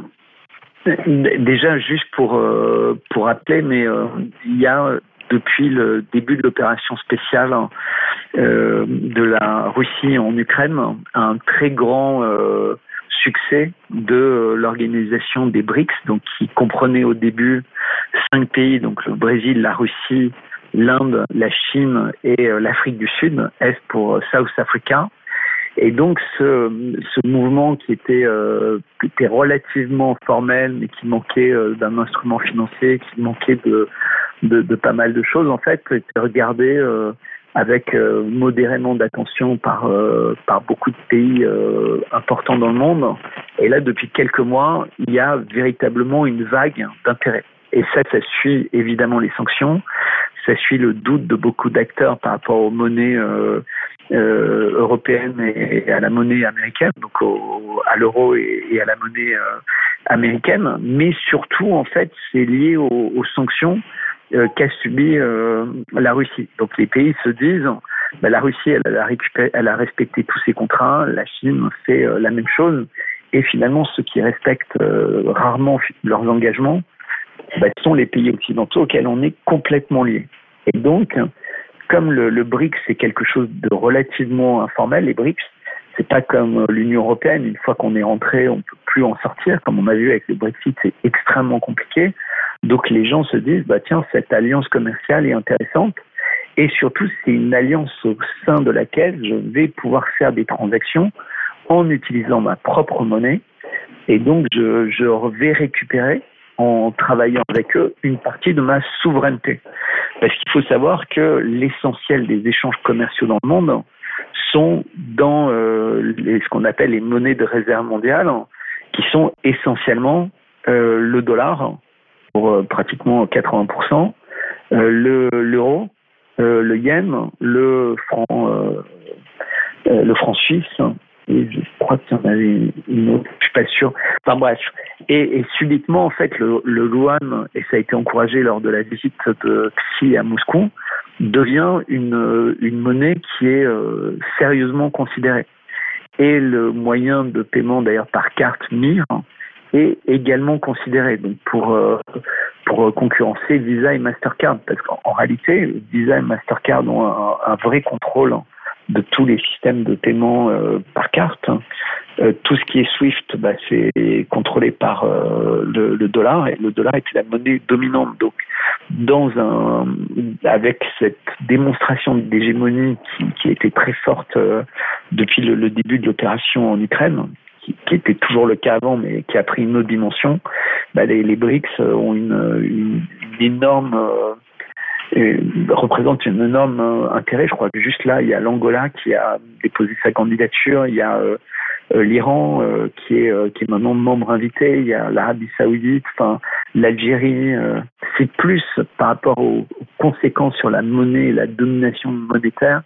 déjà, juste pour, euh, pour rappeler, mais euh, il y a depuis le début de l'opération spéciale euh, de la Russie en Ukraine un très grand euh, succès de l'organisation des BRICS, donc qui comprenait au début cinq pays, donc le Brésil, la Russie, l'Inde, la Chine et euh, l'Afrique du Sud, Est pour South Africa. Et donc ce, ce mouvement qui était, euh, qui était relativement formel, mais qui manquait d'un instrument financier, qui manquait de, de, de, pas mal de choses, en fait, était regardé euh, avec euh, modérément d'attention par, euh, par beaucoup de pays euh, importants dans le monde. Et là, depuis quelques mois, il y a véritablement une vague d'intérêt. Et ça, ça suit évidemment les sanctions, ça suit le doute de beaucoup d'acteurs par rapport aux monnaies euh, euh, européennes et, à la monnaie américaine, donc au, à l'euro et, à la monnaie américaine. Mais surtout, en fait, c'est lié aux, sanctions euh, qu'a subi euh, la Russie. Donc les pays se disent, bah, la Russie, elle a, elle a, respecté tous ses contrats, la Chine fait euh, la même chose, et finalement ceux qui respectent rarement leurs engagements bah, sont les pays occidentaux auxquels on est complètement lié. Et donc, comme le, BRICS c'est quelque chose de relativement informel, les BRICS, c'est pas comme l'Union européenne. Une fois qu'on est rentré, on peut plus en sortir. Comme on a vu avec le Brexit, c'est extrêmement compliqué. Donc les gens se disent, bah tiens, cette alliance commerciale est intéressante. Et surtout, c'est une alliance au sein de laquelle je vais pouvoir faire des transactions en utilisant ma propre monnaie. Et donc, je, je vais récupérer, en travaillant avec eux, une partie de ma souveraineté. Parce qu'il faut savoir que l'essentiel des échanges commerciaux dans le monde sont dans euh, ce qu'on appelle les monnaies de réserve mondiale, qui sont essentiellement euh, le dollar, pour euh, pratiquement 80%, euh, le l'euro, euh, le yen, le franc, le franc suisse. Et je crois qu'il y en avait une autre, je suis pas sûr. Enfin bref. Et, subitement, en fait, le, le yuan, et ça a été encouragé lors de la visite de Xi à Moscou, devient une, une monnaie qui est euh, sérieusement considérée. Et le moyen de paiement, d'ailleurs, par carte MIR, est également considéré donc pour euh, pour concurrencer Visa et Mastercard parce qu'en réalité Visa et Mastercard ont un, vrai contrôle de tous les systèmes de paiement euh, par carte. Euh, tout ce qui est SWIFT, bah, c'est contrôlé par euh, le, dollar et le dollar était la monnaie dominante. Donc, dans un, avec cette démonstration d'hégémonie qui, qui été très forte depuis le, début de l'opération en Ukraine, qui, qui, était toujours le cas avant, mais qui a pris une autre dimension, bah, les, les BRICS ont une, une, une énorme représente un énorme euh, intérêt. Je crois que juste là, il y a l'Angola qui a déposé sa candidature, il y a euh, l'Iran euh, qui est qui est maintenant membre invité, il y a l'Arabie Saoudite, l'Algérie. c'est plus par rapport aux, conséquences sur la monnaie et la domination monétaire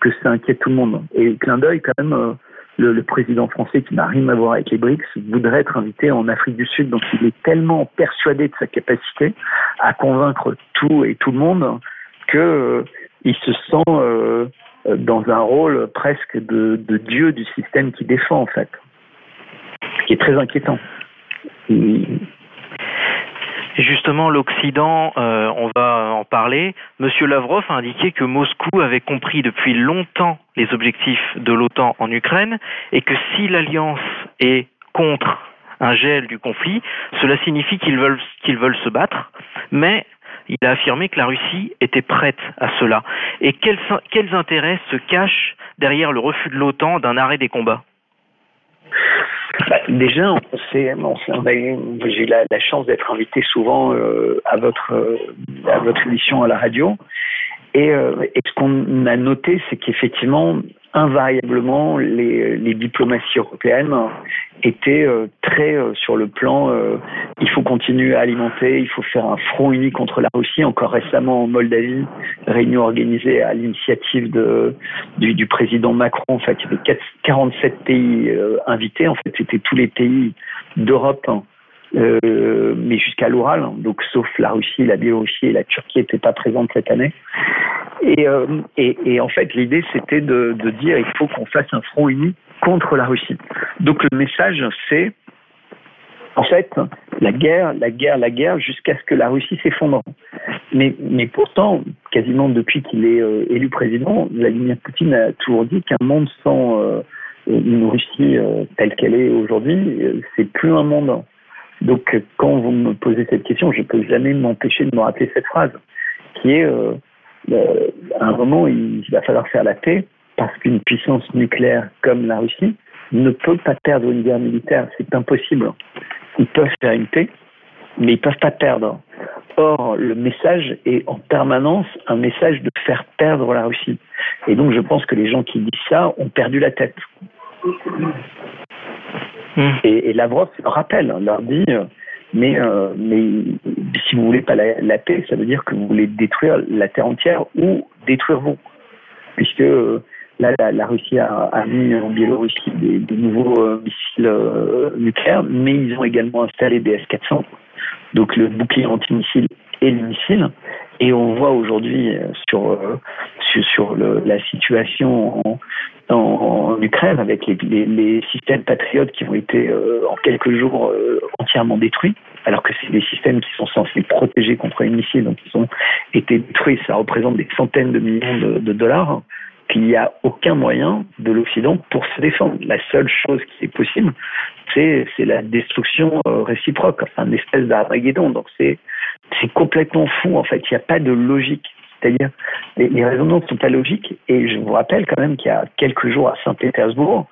que ça inquiète tout le monde. Et clin d'œil quand même le, le, président français, qui n'a rien à voir avec les BRICS, voudrait être invité en Afrique du Sud. Donc il est tellement persuadé de sa capacité à convaincre tout et tout le monde que euh, il se sent euh, dans un rôle presque de, de, dieu du système qui défend en fait, ce qui est très inquiétant. Justement, l'Occident, euh, on va en parler. Monsieur Lavrov a indiqué que Moscou avait compris depuis longtemps les objectifs de l'OTAN en Ukraine et que si l'alliance est contre un gel du conflit, cela signifie qu'ils veulent, qu'ils veulent se battre, mais il a affirmé que la Russie était prête à cela. Et quels, quels intérêts se cachent derrière le refus de l'OTAN d'un arrêt des combats? Bah, déjà, j'ai eu la, chance d'être invité souvent euh, à votre à votre émission à la radio, et, euh, et ce qu'on a noté, c'est qu'effectivement, invariablement, les, les, diplomaties européennes étaient euh, très euh, sur le plan euh, il faut continuer à alimenter, il faut faire un front uni contre la Russie. Encore récemment en Moldavie, réunion organisée à l'initiative du, du, président Macron. En fait, il y avait 47 pays invités. En fait, c'était tous les pays d'Europe. Hein, euh, mais jusqu'à l'oral, hein. donc sauf la Russie, la Biélorussie et la Turquie n'étaient pas présentes cette année. Et, euh, et, et en fait, l'idée c'était de, de, dire il faut qu'on fasse un front uni contre la Russie. Donc le message c'est en fait la guerre, la guerre, la guerre jusqu'à ce que la Russie s'effondre. Mais, mais pourtant, quasiment depuis qu'il est euh, élu président, Vladimir Poutine a toujours dit qu'un monde sans euh, une Russie euh, telle qu'elle est aujourd'hui, c'est plus un monde. Donc, quand vous me posez cette question, je ne peux jamais m'empêcher de me rappeler cette phrase, qui est euh, euh, à un moment, il va falloir faire la paix parce qu'une puissance nucléaire comme la Russie ne peut pas perdre une guerre militaire. C'est impossible. Ils peuvent faire une paix, mais ils peuvent pas perdre. Or, le message est en permanence un message de faire perdre la Russie. Et donc, je pense que les gens qui disent ça ont perdu la tête. Mmh. Et, Lavrov rappelle, hein, leur dit, euh, mais, euh, mais si vous voulez pas la, paix, ça veut dire que vous voulez détruire la terre entière ou détruire vous. Puisque euh, là, la, Russie a, mis en Biélorussie des, nouveaux missiles nucléaires, mais ils ont également installé des S-400, donc le bouclier antimissile et le missile. Et on voit aujourd'hui sur, sur, sur le, la situation en, Ukraine avec les, systèmes patriotes qui ont été euh, en quelques jours euh, entièrement détruits, alors que c'est des systèmes qui sont censés protéger contre les missiles, donc ils ont été détruits. Ça représente des centaines de millions de dollars. Qu'il n'y a aucun moyen de l'Occident pour se défendre. La seule chose qui est possible, c'est la destruction euh, réciproque, enfin une espèce d'Armageddon. Donc c'est complètement fou en fait. Il n'y a pas de logique c'est-à-dire, les, les, raisonnements ne sont pas logiques. Et je vous rappelle quand même qu'il y a quelques jours à Saint-Pétersbourg,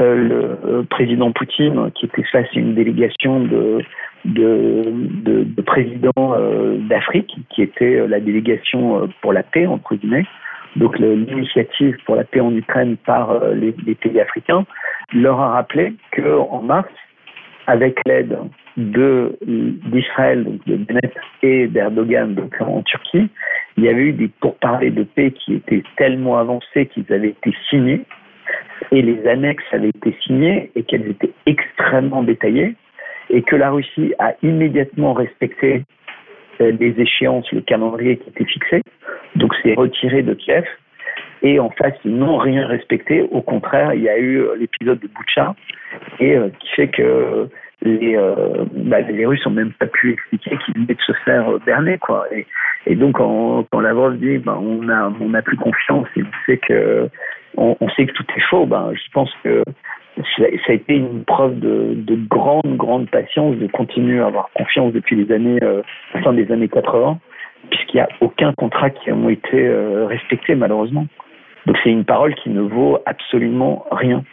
euh, le euh, président Poutine, qui était face à une délégation de, de, de, de présidents d'Afrique, qui était la délégation pour la paix, entre guillemets, donc l'initiative pour la paix en Ukraine par les, les pays africains, leur a rappelé qu'en mars, avec l'aide de d'Israël, de Bennett et d'Erdogan, donc en Turquie, il y avait eu des pourparlers de paix qui étaient tellement avancés qu'ils avaient été signés et les annexes avaient été signées et qu'elles étaient extrêmement détaillées et que la Russie a immédiatement respecté euh, les échéances, le calendrier qui était fixé, donc c'est retiré de Kiev. Et en face, ils n'ont rien respecté. Au contraire, il y a eu euh, l'épisode de Boucha, et euh, qui fait que les, euh, bah, les Russes n'ont même pas pu expliquer qu'ils venaient de se faire berner, quoi. Et, donc, quand, quand Lavrov dit, bah, on n'a plus confiance, et on sait que, tout est faux, bah, je pense que ça a été une preuve de, de grande, grande patience de continuer à avoir confiance depuis les années, euh, des années 80, puisqu'il n'y a aucun contrat qui a été euh, respecté, malheureusement. Donc, c'est une parole qui ne vaut absolument rien.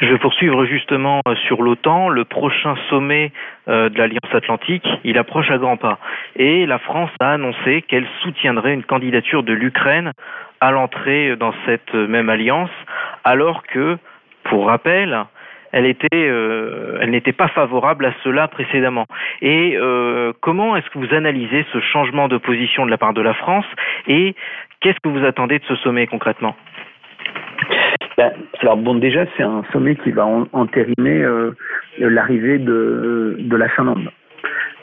Je vais poursuivre justement euh, sur l'OTAN. Le prochain sommet euh, de l'Alliance Atlantique, il approche à grands pas. Et la France a annoncé qu'elle soutiendrait une candidature de l'Ukraine à l'entrée dans cette même alliance, alors que, pour rappel, elle était, euh, elle n'était pas favorable à cela précédemment. Et euh, comment est-ce que vous analysez ce changement de position de la part de la France et qu'est-ce que vous attendez de ce sommet concrètement? Ben, alors bon, déjà, c'est un sommet qui va entériner euh, l'arrivée de, de la Finlande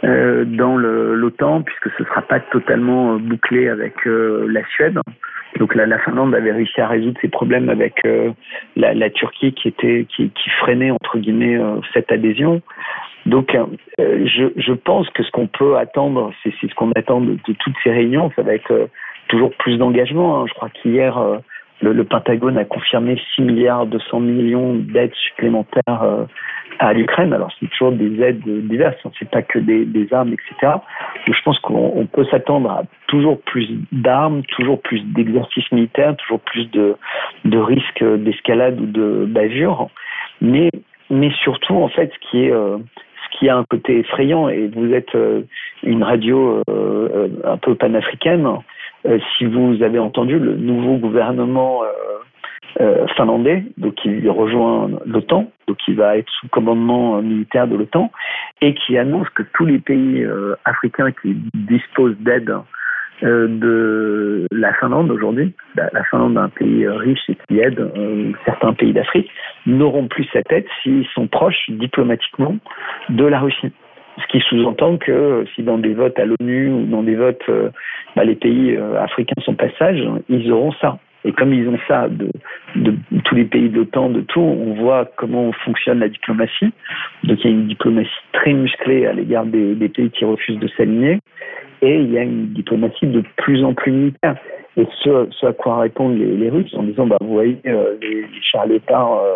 euh, dans l'OTAN, puisque ce ne sera pas totalement bouclé avec euh, la Suède. Donc la, la, Finlande avait réussi à résoudre ses problèmes avec euh, la, la, Turquie qui était qui, qui, freinait entre guillemets euh, cette adhésion. Donc, euh, je, je, pense que ce qu'on peut attendre, c'est ce qu'on attend de, toutes ces réunions, ça va être euh, toujours plus d'engagement. Hein. Je crois qu'hier, euh, le, Pentagone a confirmé 6 milliards 200 millions d'aides supplémentaires à l'Ukraine. Alors, c'est toujours des aides diverses, hein. c'est pas que des, armes, etc. Donc, je pense qu'on peut s'attendre à toujours plus d'armes, toujours plus d'exercices militaires, toujours plus de, risques d'escalade ou de bavure. Mais surtout en fait ce qui est qui a un côté effrayant et vous êtes euh, une radio euh, un peu panafricaine, euh, si vous avez entendu le nouveau gouvernement finlandais, donc qui rejoint l'OTAN, donc qui va être sous commandement militaire de l'OTAN, et qui annonce que tous les pays africains qui disposent d'aide euh, de la Finlande aujourd'hui, la Finlande un pays riche et qui aide euh, certains pays d'Afrique, n'auront plus sa tête s'ils sont proches diplomatiquement de la Russie. Ce qui sous-entend que si dans des votes à l'ONU ou dans des votes, euh, bah, les pays africains sont passages, ils auront ça. Et comme ils ont ça de, de tous les pays d'OTAN, de tout, on voit comment fonctionne la diplomatie. Donc il y a une diplomatie très musclée à l'égard des pays qui refusent de s'aligner et il y a une diplomatie de plus en plus militaire. Et ce, à quoi répondent les, Russes en disant, bah, vous voyez, euh, les, chars Léopard, euh,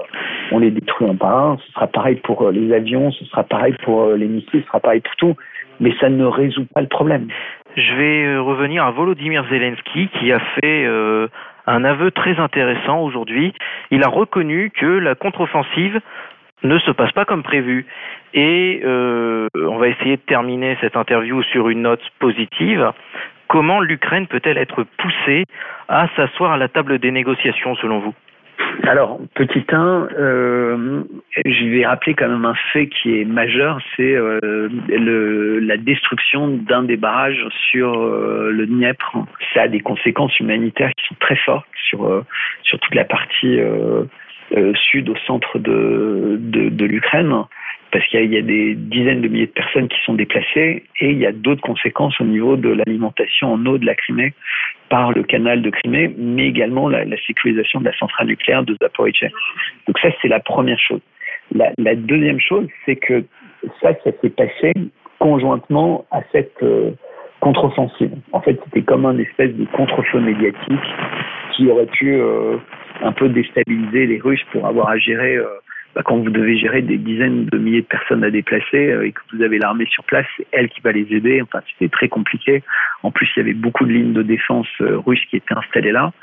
on les détruit un par un, ce sera pareil pour euh, les avions, ce sera pareil pour les missiles, ce sera pareil pour tout, mais ça ne résout pas le problème. Je vais revenir à Volodymyr Zelensky qui a fait un aveu très intéressant aujourd'hui. Il a reconnu que la contre-offensive ne se passe pas comme prévu. Et on va essayer de terminer cette interview sur une note positive. Comment l'Ukraine peut-elle être poussée à s'asseoir à la table des négociations selon vous? Alors, petit 1, euh, je vais rappeler quand même un fait qui est majeur, c'est euh, la destruction d'un des barrages sur euh, le Dniepr. Ça a des conséquences humanitaires qui sont très fortes sur, sur toute la partie sud, au centre de, de l'Ukraine, parce qu'il y, a des dizaines de milliers de personnes qui sont déplacées, et il y a d'autres conséquences au niveau de l'alimentation en eau de la Crimée par le canal de Crimée, mais également la, sécurisation de la centrale nucléaire de Zaporizhzhia. Donc ça, c'est la première chose. La, la deuxième chose, c'est que ça, ça s'est passé conjointement à cette euh, contre-offensive. En fait, c'était comme un espèce de contre-feu médiatique qui aurait pu euh, un peu déstabiliser les Russes pour avoir à gérer, euh, bah, quand vous devez gérer des dizaines de milliers de personnes à déplacer euh, et que vous avez l'armée sur place, c'est elle qui va les aider. Enfin, c'était très compliqué. En plus, il y avait beaucoup de lignes de défense euh, russes qui étaient installées là.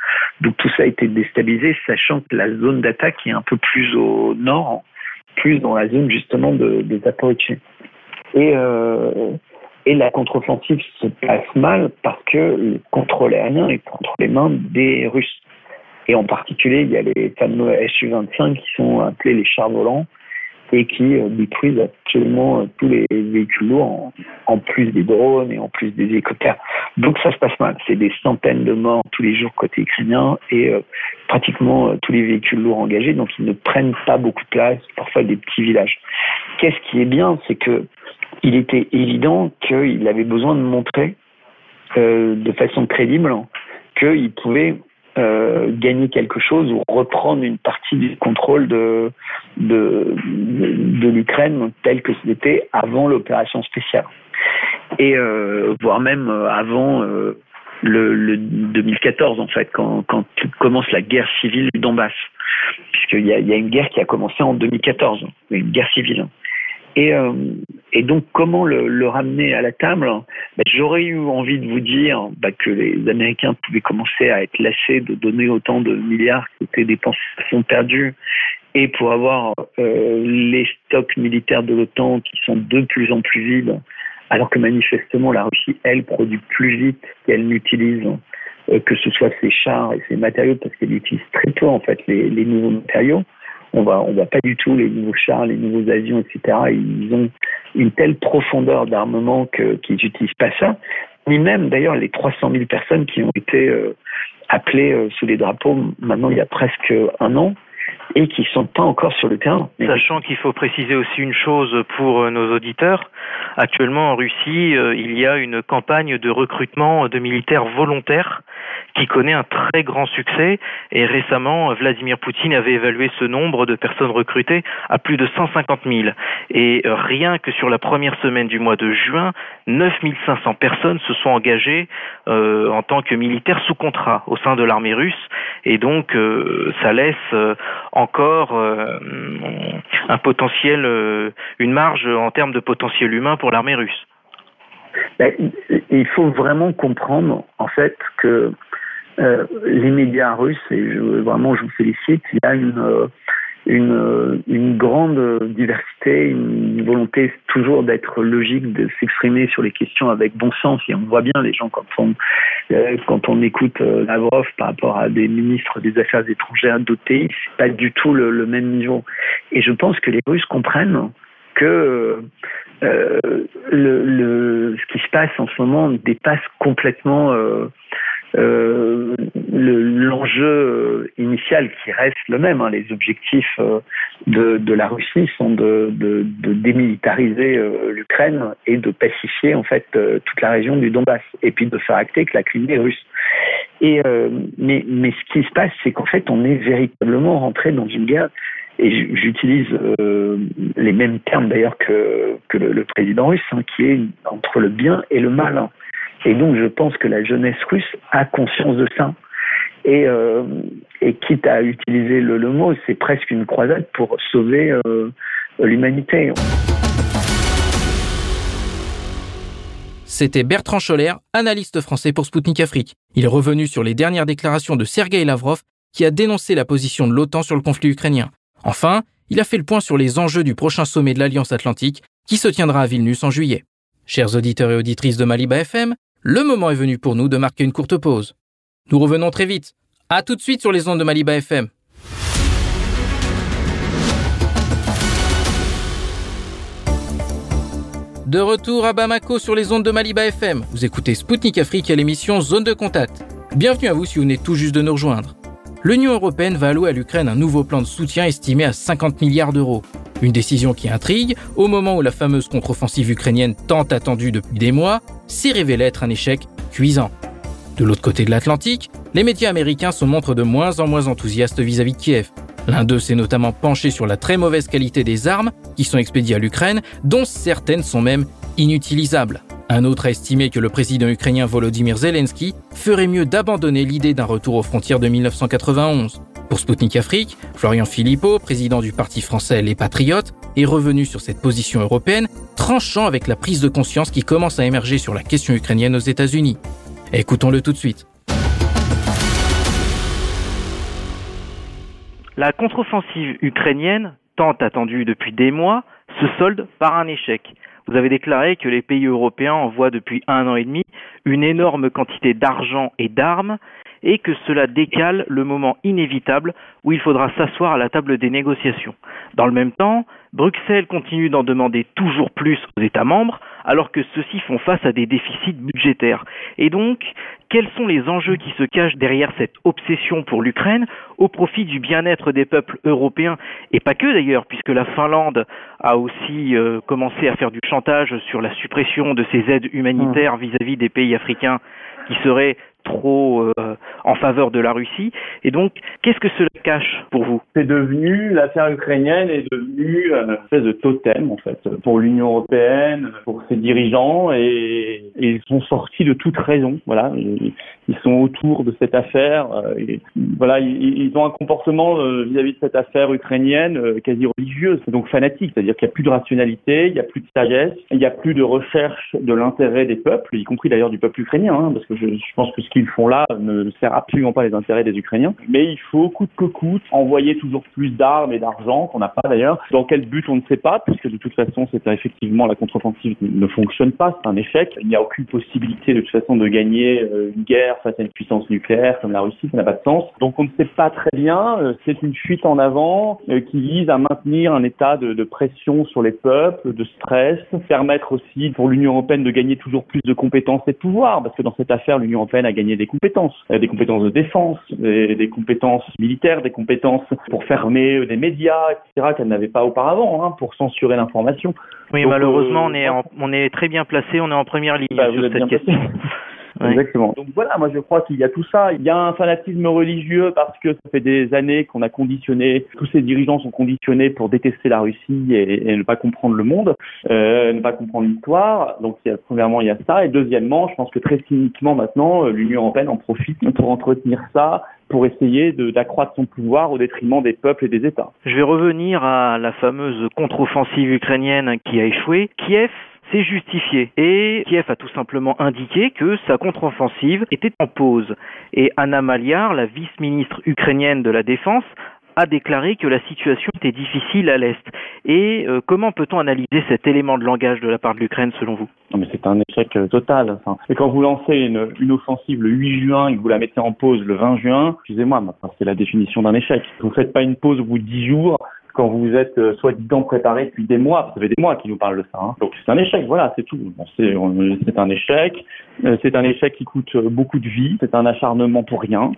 Donc tout ça a été déstabilisé, sachant que la zone d'attaque est un peu plus au nord, plus dans la zone justement de, des Zaporizhzhia. Et et la contre-offensive se passe mal parce que le contrôle aérien est entre les mains des Russes. Et en particulier, il y a les fameux Su-25 qui sont appelés les chars volants et qui euh, détruisent absolument euh, tous les véhicules lourds, en, plus des drones et en plus des hélicoptères. Donc ça se passe mal. C'est des centaines de morts tous les jours côté ukrainien et euh, pratiquement tous les véhicules lourds engagés, donc ils ne prennent pas beaucoup de place, parfois des petits villages. Qu'est-ce qui est bien, c'est que il était évident qu'il avait besoin de montrer de façon crédible qu'il pouvait euh, gagner quelque chose ou reprendre une partie du contrôle de, de, de, l'Ukraine tel que c'était avant l'opération spéciale. Et euh, voire même euh, avant euh, le, le, 2014 en fait, quand, quand commence la guerre civile du Donbass. Puisqu'il y a, il y a une guerre qui a commencé en 2014, une guerre civile. Et, euh, et donc, comment le, ramener à la table? Ben, J'aurais eu envie de vous dire ben, que les Américains pouvaient commencer à être lassés de donner autant de milliards qui étaient dépensés, sont perdus, et pour avoir euh, les stocks militaires de l'OTAN qui sont de plus en plus vides, alors que manifestement la Russie, elle, produit plus vite qu'elle n'utilise euh, que ce soit ses chars et ses matériaux, parce qu'elle utilise très peu en fait les nouveaux matériaux on va, on va pas du tout les nouveaux chars, les nouveaux avions, etc. Ils ont une telle profondeur d'armement qu'ils n'utilisent pas ça. Ni même d'ailleurs les 300 000 personnes qui ont été euh, appelées euh, sous les drapeaux maintenant il y a presque un an et qui sont pas encore sur le terrain. Sachant qu'il faut préciser aussi une chose pour euh, nos auditeurs, actuellement en Russie, euh, il y a une campagne de recrutement de militaires volontaires qui connaît un très grand succès. Et récemment Vladimir Poutine avait évalué ce nombre de personnes recrutées à plus de 150 000 et euh, rien que sur la première semaine du mois de juin, 9 500 personnes se sont engagées en tant que militaires sous contrat au sein de l'armée russe. Et donc ça laisse encore un potentiel, une marge en termes de potentiel humain pour l'armée russe. Ben, il faut vraiment comprendre en fait que euh, les médias russes, et vraiment je vous félicite, il y a une, euh, une, euh, grande diversité, une volonté toujours d'être logique, de s'exprimer sur les questions avec bon sens. Et on voit bien les gens quand on, quand on écoute Lavrov par rapport à des ministres des Affaires étrangères dotés, c'est pas du tout le, même niveau. Et je pense que les Russes comprennent que euh, le, ce qui se passe en ce moment dépasse complètement euh, euh, l'enjeu qui reste le même. Hein. Les objectifs euh, de, la Russie sont de, démilitariser euh, l'Ukraine et de pacifier en fait toute la région du Donbass et puis de faire acter que la Crimée est russe. Mais, ce qui se passe, c'est qu'en fait, on est véritablement rentré dans une guerre et j'utilise les mêmes termes d'ailleurs que, que le, président russe, hein, qui est entre le bien et le mal. Hein. Et donc, je pense que la jeunesse russe a conscience de ça. Et, euh, et quitte à utiliser le, mot, c'est presque une croisade pour sauver euh, l'humanité. C'était Bertrand Scholler, analyste français pour Sputnik Afrique. Il est revenu sur les dernières déclarations de Sergei Lavrov, qui a dénoncé la position de l'OTAN sur le conflit ukrainien. Enfin, il a fait le point sur les enjeux du prochain sommet de l'Alliance Atlantique, qui se tiendra à Vilnius en juillet. Chers auditeurs et auditrices de Maliba FM, le moment est venu pour nous de marquer une courte pause. Nous revenons très vite. À tout de suite sur les ondes de Maliba FM. De retour à Bamako sur les ondes de Maliba FM. Vous écoutez Spoutnik Afrique à l'émission Zone de Contact. Bienvenue à vous si vous venez tout juste de nous rejoindre. L'Union européenne va allouer à l'Ukraine un nouveau plan de soutien estimé à 50 milliards d'euros. Une décision qui intrigue au moment où la fameuse contre-offensive ukrainienne tant attendue depuis des mois s'est révélée être un échec cuisant. De l'autre côté de l'Atlantique, les médias américains se montrent de moins en moins enthousiastes vis-à-vis de Kiev. L'un d'eux s'est notamment penché sur la très mauvaise qualité des armes qui sont expédiées à l'Ukraine, dont certaines sont même inutilisables. Un autre a estimé que le président ukrainien Volodymyr Zelensky ferait mieux d'abandonner l'idée d'un retour aux frontières de 1991. Pour Sputnik Afrique, Florian Philippot, président du parti français Les Patriotes, est revenu sur cette position européenne, tranchant avec la prise de conscience qui commence à émerger sur la question ukrainienne aux États-Unis. Écoutons-le tout de suite. La contre-offensive ukrainienne, tant attendue depuis des mois, se solde par un échec. Vous avez déclaré que les pays européens envoient depuis un an et demi une énorme quantité d'argent et d'armes et que cela décale le moment inévitable où il faudra s'asseoir à la table des négociations. Dans le même temps, Bruxelles continue d'en demander toujours plus aux États membres alors que ceux-ci font face à des déficits budgétaires. Et donc, quels sont les enjeux qui se cachent derrière cette obsession pour l'Ukraine au profit du bien-être des peuples européens et pas que d'ailleurs puisque la Finlande a aussi euh, commencé à faire du chantage sur la suppression de ses aides humanitaires vis à -vis des pays africains qui seraient trop euh, en faveur de la Russie. Et donc, qu'est-ce que cela cache pour vous? C'est devenu, l'affaire ukrainienne est devenue une espèce de totem, en fait, pour l'Union européenne, pour ses dirigeants, et, ils sont sortis de toute raison. Voilà, ils, sont autour de cette affaire. Euh, et, voilà, ils, ont un comportement euh, vis-à-vis de cette affaire ukrainienne quasi religieuse, donc fanatique, c'est-à-dire qu'il n'y a plus de rationalité, il n'y a plus de sagesse, il n'y a plus de recherche de l'intérêt des peuples, y compris d'ailleurs du peuple ukrainien, hein, parce que je, je pense que ce qu'ils font là ne sert absolument pas les intérêts des Ukrainiens. Mais il faut coûte que coûte envoyer toujours plus d'armes et d'argent qu'on n'a pas d'ailleurs. Dans quel but on ne sait pas, puisque de toute façon c'est effectivement la contre-offensive ne fonctionne pas, c'est un échec. Il n'y a aucune possibilité de toute façon de gagner euh, une guerre guerre face à une puissance nucléaire comme la Russie, ça n'a pas de sens. Donc on ne sait pas très bien. Euh, c'est une fuite en avant euh, qui vise à maintenir un état de, de, pression sur les peuples, de stress, permettre aussi pour l'Union européenne de gagner toujours plus de compétences et de pouvoir, parce que dans cette affaire, l'Union européenne a gagné des compétences, des compétences de défense, des, des compétences militaires, des compétences pour fermer des médias, etc., qu'elle n'avait pas auparavant, hein, pour censurer l'information. Oui, malheureusement, on est on est très bien placé, on est en première ligne bah, sur cette question. Exactement. Donc voilà, moi je crois qu'il y a tout ça. Il y a un fanatisme religieux parce que ça fait des années qu'on a conditionné, tous ces dirigeants sont conditionnés pour détester la Russie et, ne pas comprendre le monde, euh, ne pas comprendre l'histoire. Donc il y a, premièrement il y a ça et deuxièmement, je pense que très cyniquement maintenant, l'Union européenne en profite pour entretenir ça pour essayer d'accroître son pouvoir au détriment des peuples et des États. Je vais revenir à la fameuse contre-offensive ukrainienne qui a échoué. Kiev s'est justifié et Kiev a tout simplement indiqué que sa contre-offensive était en pause. Et Anna Maliar, la vice-ministre ukrainienne de la Défense, a déclaré que la situation était difficile à l'Est. Et euh, comment peut-on analyser cet élément de langage de la part de l'Ukraine selon vous? Non c'est un échec euh, total. Et quand vous lancez une, une, offensive le 8 juin et que vous la mettez en pause le 20 juin, excusez-moi, c'est la définition d'un échec. Vous ne faites pas une pause au bout de 10 jours quand vous êtes euh, soi-disant préparé depuis des mois, ça fait des mois qu'ils nous parlent de ça. Hein. Donc c'est un échec, voilà, c'est tout. C'est un échec. Euh, c'est un échec qui coûte euh, beaucoup de vie. C'est un acharnement pour rien.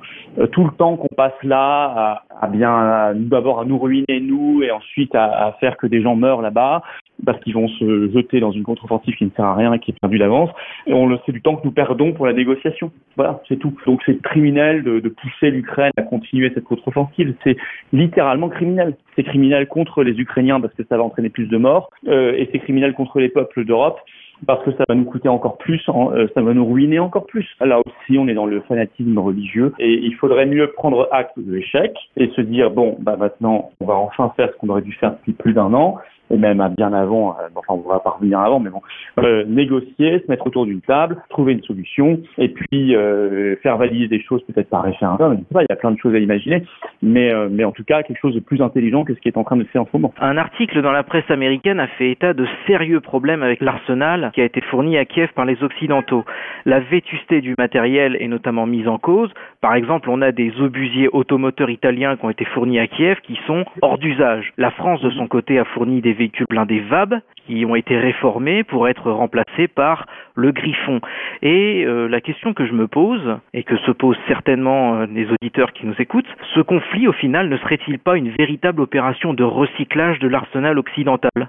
tout le temps qu'on passe là à, bien, d'abord à nous ruiner nous et ensuite à, faire que des gens meurent là-bas parce qu'ils vont se jeter dans une contre-offensive qui ne sert à rien et qui est perdue d'avance. Et du temps que nous perdons pour la négociation. Voilà, c'est tout. Donc c'est criminel de, de pousser l'Ukraine à continuer cette contre-offensive. C'est littéralement criminel. C'est criminel contre les Ukrainiens parce que ça va entraîner plus de morts euh, et c'est criminel contre les peuples d'Europe parce que ça va nous coûter encore plus, euh, ça va nous ruiner encore plus. Là aussi, on est dans le fanatisme religieux et il faudrait mieux prendre acte de l'échec et se dire bon, bah maintenant, on va enfin faire ce qu'on aurait dû faire depuis plus d'un an et même bien avant, euh, enfin on va pas revenir avant, mais bon, euh, négocier, se mettre autour d'une table, trouver une solution, et puis euh, faire valider des choses peut-être par référendum, je sais pas, il y a plein de choses à imaginer, mais, euh, mais en tout cas quelque chose de plus intelligent que ce qui est en train de se faire en ce moment. Un article dans la presse américaine a fait état de sérieux problèmes avec l'arsenal qui a été fourni à Kiev par les Occidentaux. La vétusté du matériel est notamment mise en cause. Par exemple, on a des obusiers automoteurs italiens qui ont été fournis à Kiev qui sont hors d'usage. La France, de son côté, a fourni des véhicules blindés VAB qui ont été réformés pour être remplacés par le Griffon. Et euh, la question que je me pose, et que se posent certainement euh, les auditeurs qui nous écoutent, ce conflit au final ne serait-il pas une véritable opération de recyclage de l'arsenal occidental?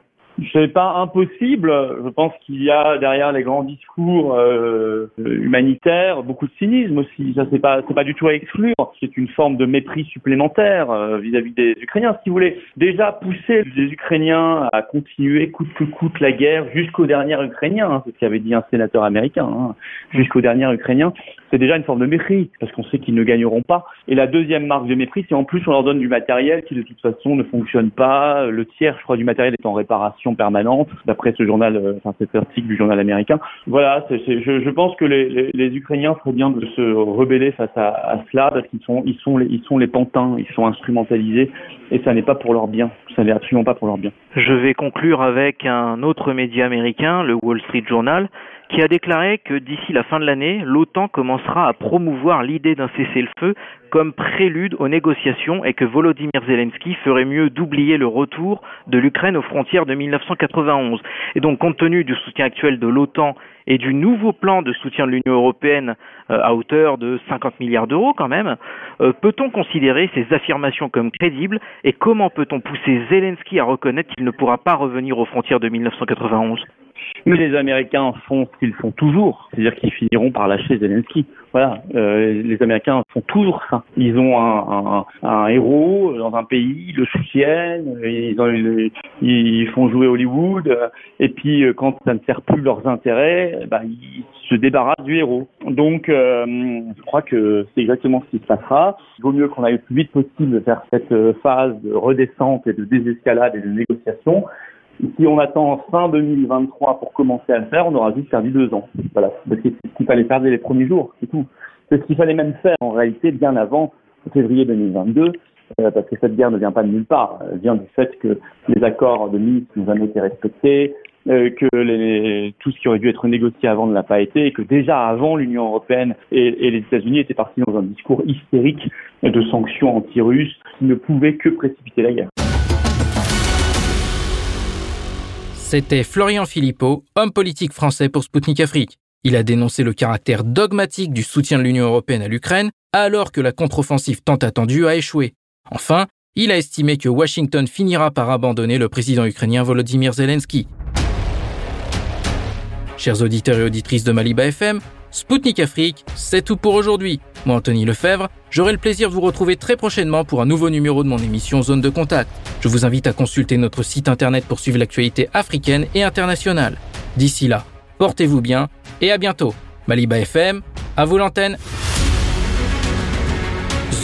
C'est pas impossible. Je pense qu'il y a derrière les grands discours euh, humanitaires beaucoup de cynisme aussi. Ça c'est pas c'est pas du tout à exclure. C'est une forme de mépris supplémentaire euh, vis-à-vis des Ukrainiens. Si vous voulez déjà pousser les Ukrainiens à continuer coûte que coûte la guerre jusqu'au dernier Ukrainien, hein, c'est ce qu'avait dit un sénateur américain, hein, jusqu'au dernier Ukrainien, c'est déjà une forme de mépris parce qu'on sait qu'ils ne gagneront pas. Et la deuxième marque de mépris, c'est en plus on leur donne du matériel qui de toute façon ne fonctionne pas. Le tiers, je crois, du matériel est en réparation permanente, d'après ce journal, euh, enfin cet article du journal américain. Voilà, je, pense que les, Ukrainiens feraient bien de se rebeller face à, à cela parce qu'ils sont, ils sont, les, ils sont les pantins, ils sont instrumentalisés et ça n'est pas pour leur bien. Ça n'est absolument pas pour leur bien. Je vais conclure avec un autre média américain, le Wall Street Journal, qui a déclaré que d'ici la fin de l'année, l'OTAN commencera à promouvoir l'idée d'un cessez-le-feu comme prélude aux négociations et que Volodymyr Zelensky ferait mieux d'oublier le retour de l'Ukraine aux frontières de 1991. Et donc, compte tenu du soutien actuel de l'OTAN et du nouveau plan de soutien de l'Union européenne à hauteur de 50 milliards d'euros quand même, euh, peut-on considérer ces affirmations comme crédibles et comment peut-on pousser Zelensky à reconnaître qu'il ne pourra pas revenir aux frontières de 1991 mais les Américains font ce qu'ils font toujours, c'est-à-dire qu'ils finiront par lâcher Zelensky. Voilà, euh, les Américains font toujours ça. Ils ont un, héros dans un pays, ils le soutiennent, ils, ont, ils, font jouer Hollywood, et puis euh, quand ça ne sert plus leurs intérêts, bah, ils se débarrassent du héros. Donc, euh, je crois que c'est exactement ce qui se passera. Il vaut mieux qu'on aille le plus vite possible vers cette euh, phase de redescente et de désescalade et de négociation si on attend fin 2023 pour commencer à le faire, on aura juste perdu deux ans. Voilà, c'est ce qu'il fallait faire dès les premiers jours, c'est tout. C'est ce qu'il fallait même faire en réalité bien avant février 2022, euh, parce que cette guerre ne vient pas de nulle part. Elle vient du fait que les accords de Minsk n'ont jamais été respectés, euh, que tout ce qui aurait dû être négocié avant ne l'a pas été et que déjà avant l'Union européenne et, et les États-Unis étaient partis dans un discours hystérique de sanctions anti-russes qui ne pouvaient que précipiter la guerre. C'était Florian Philippot, homme politique français pour Sputnik Afrique. Il a dénoncé le caractère dogmatique du soutien de l'Union européenne à l'Ukraine alors que la contre-offensive tant attendue a échoué. Enfin, il a estimé que Washington finira par abandonner le président ukrainien Volodymyr Zelensky. Chers auditeurs et auditrices de Maliba FM, Spoutnik Afrique, c'est tout pour aujourd'hui. Moi, Anthony Lefebvre, j'aurai le plaisir de vous retrouver très prochainement pour un nouveau numéro de mon émission Zone de Contact. Je vous invite à consulter notre site internet pour suivre l'actualité africaine et internationale. D'ici là, portez-vous bien et à bientôt. Maliba FM, à vous l'antenne.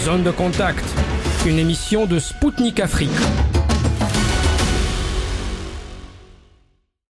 Zone de Contact, une émission de Spoutnik Afrique.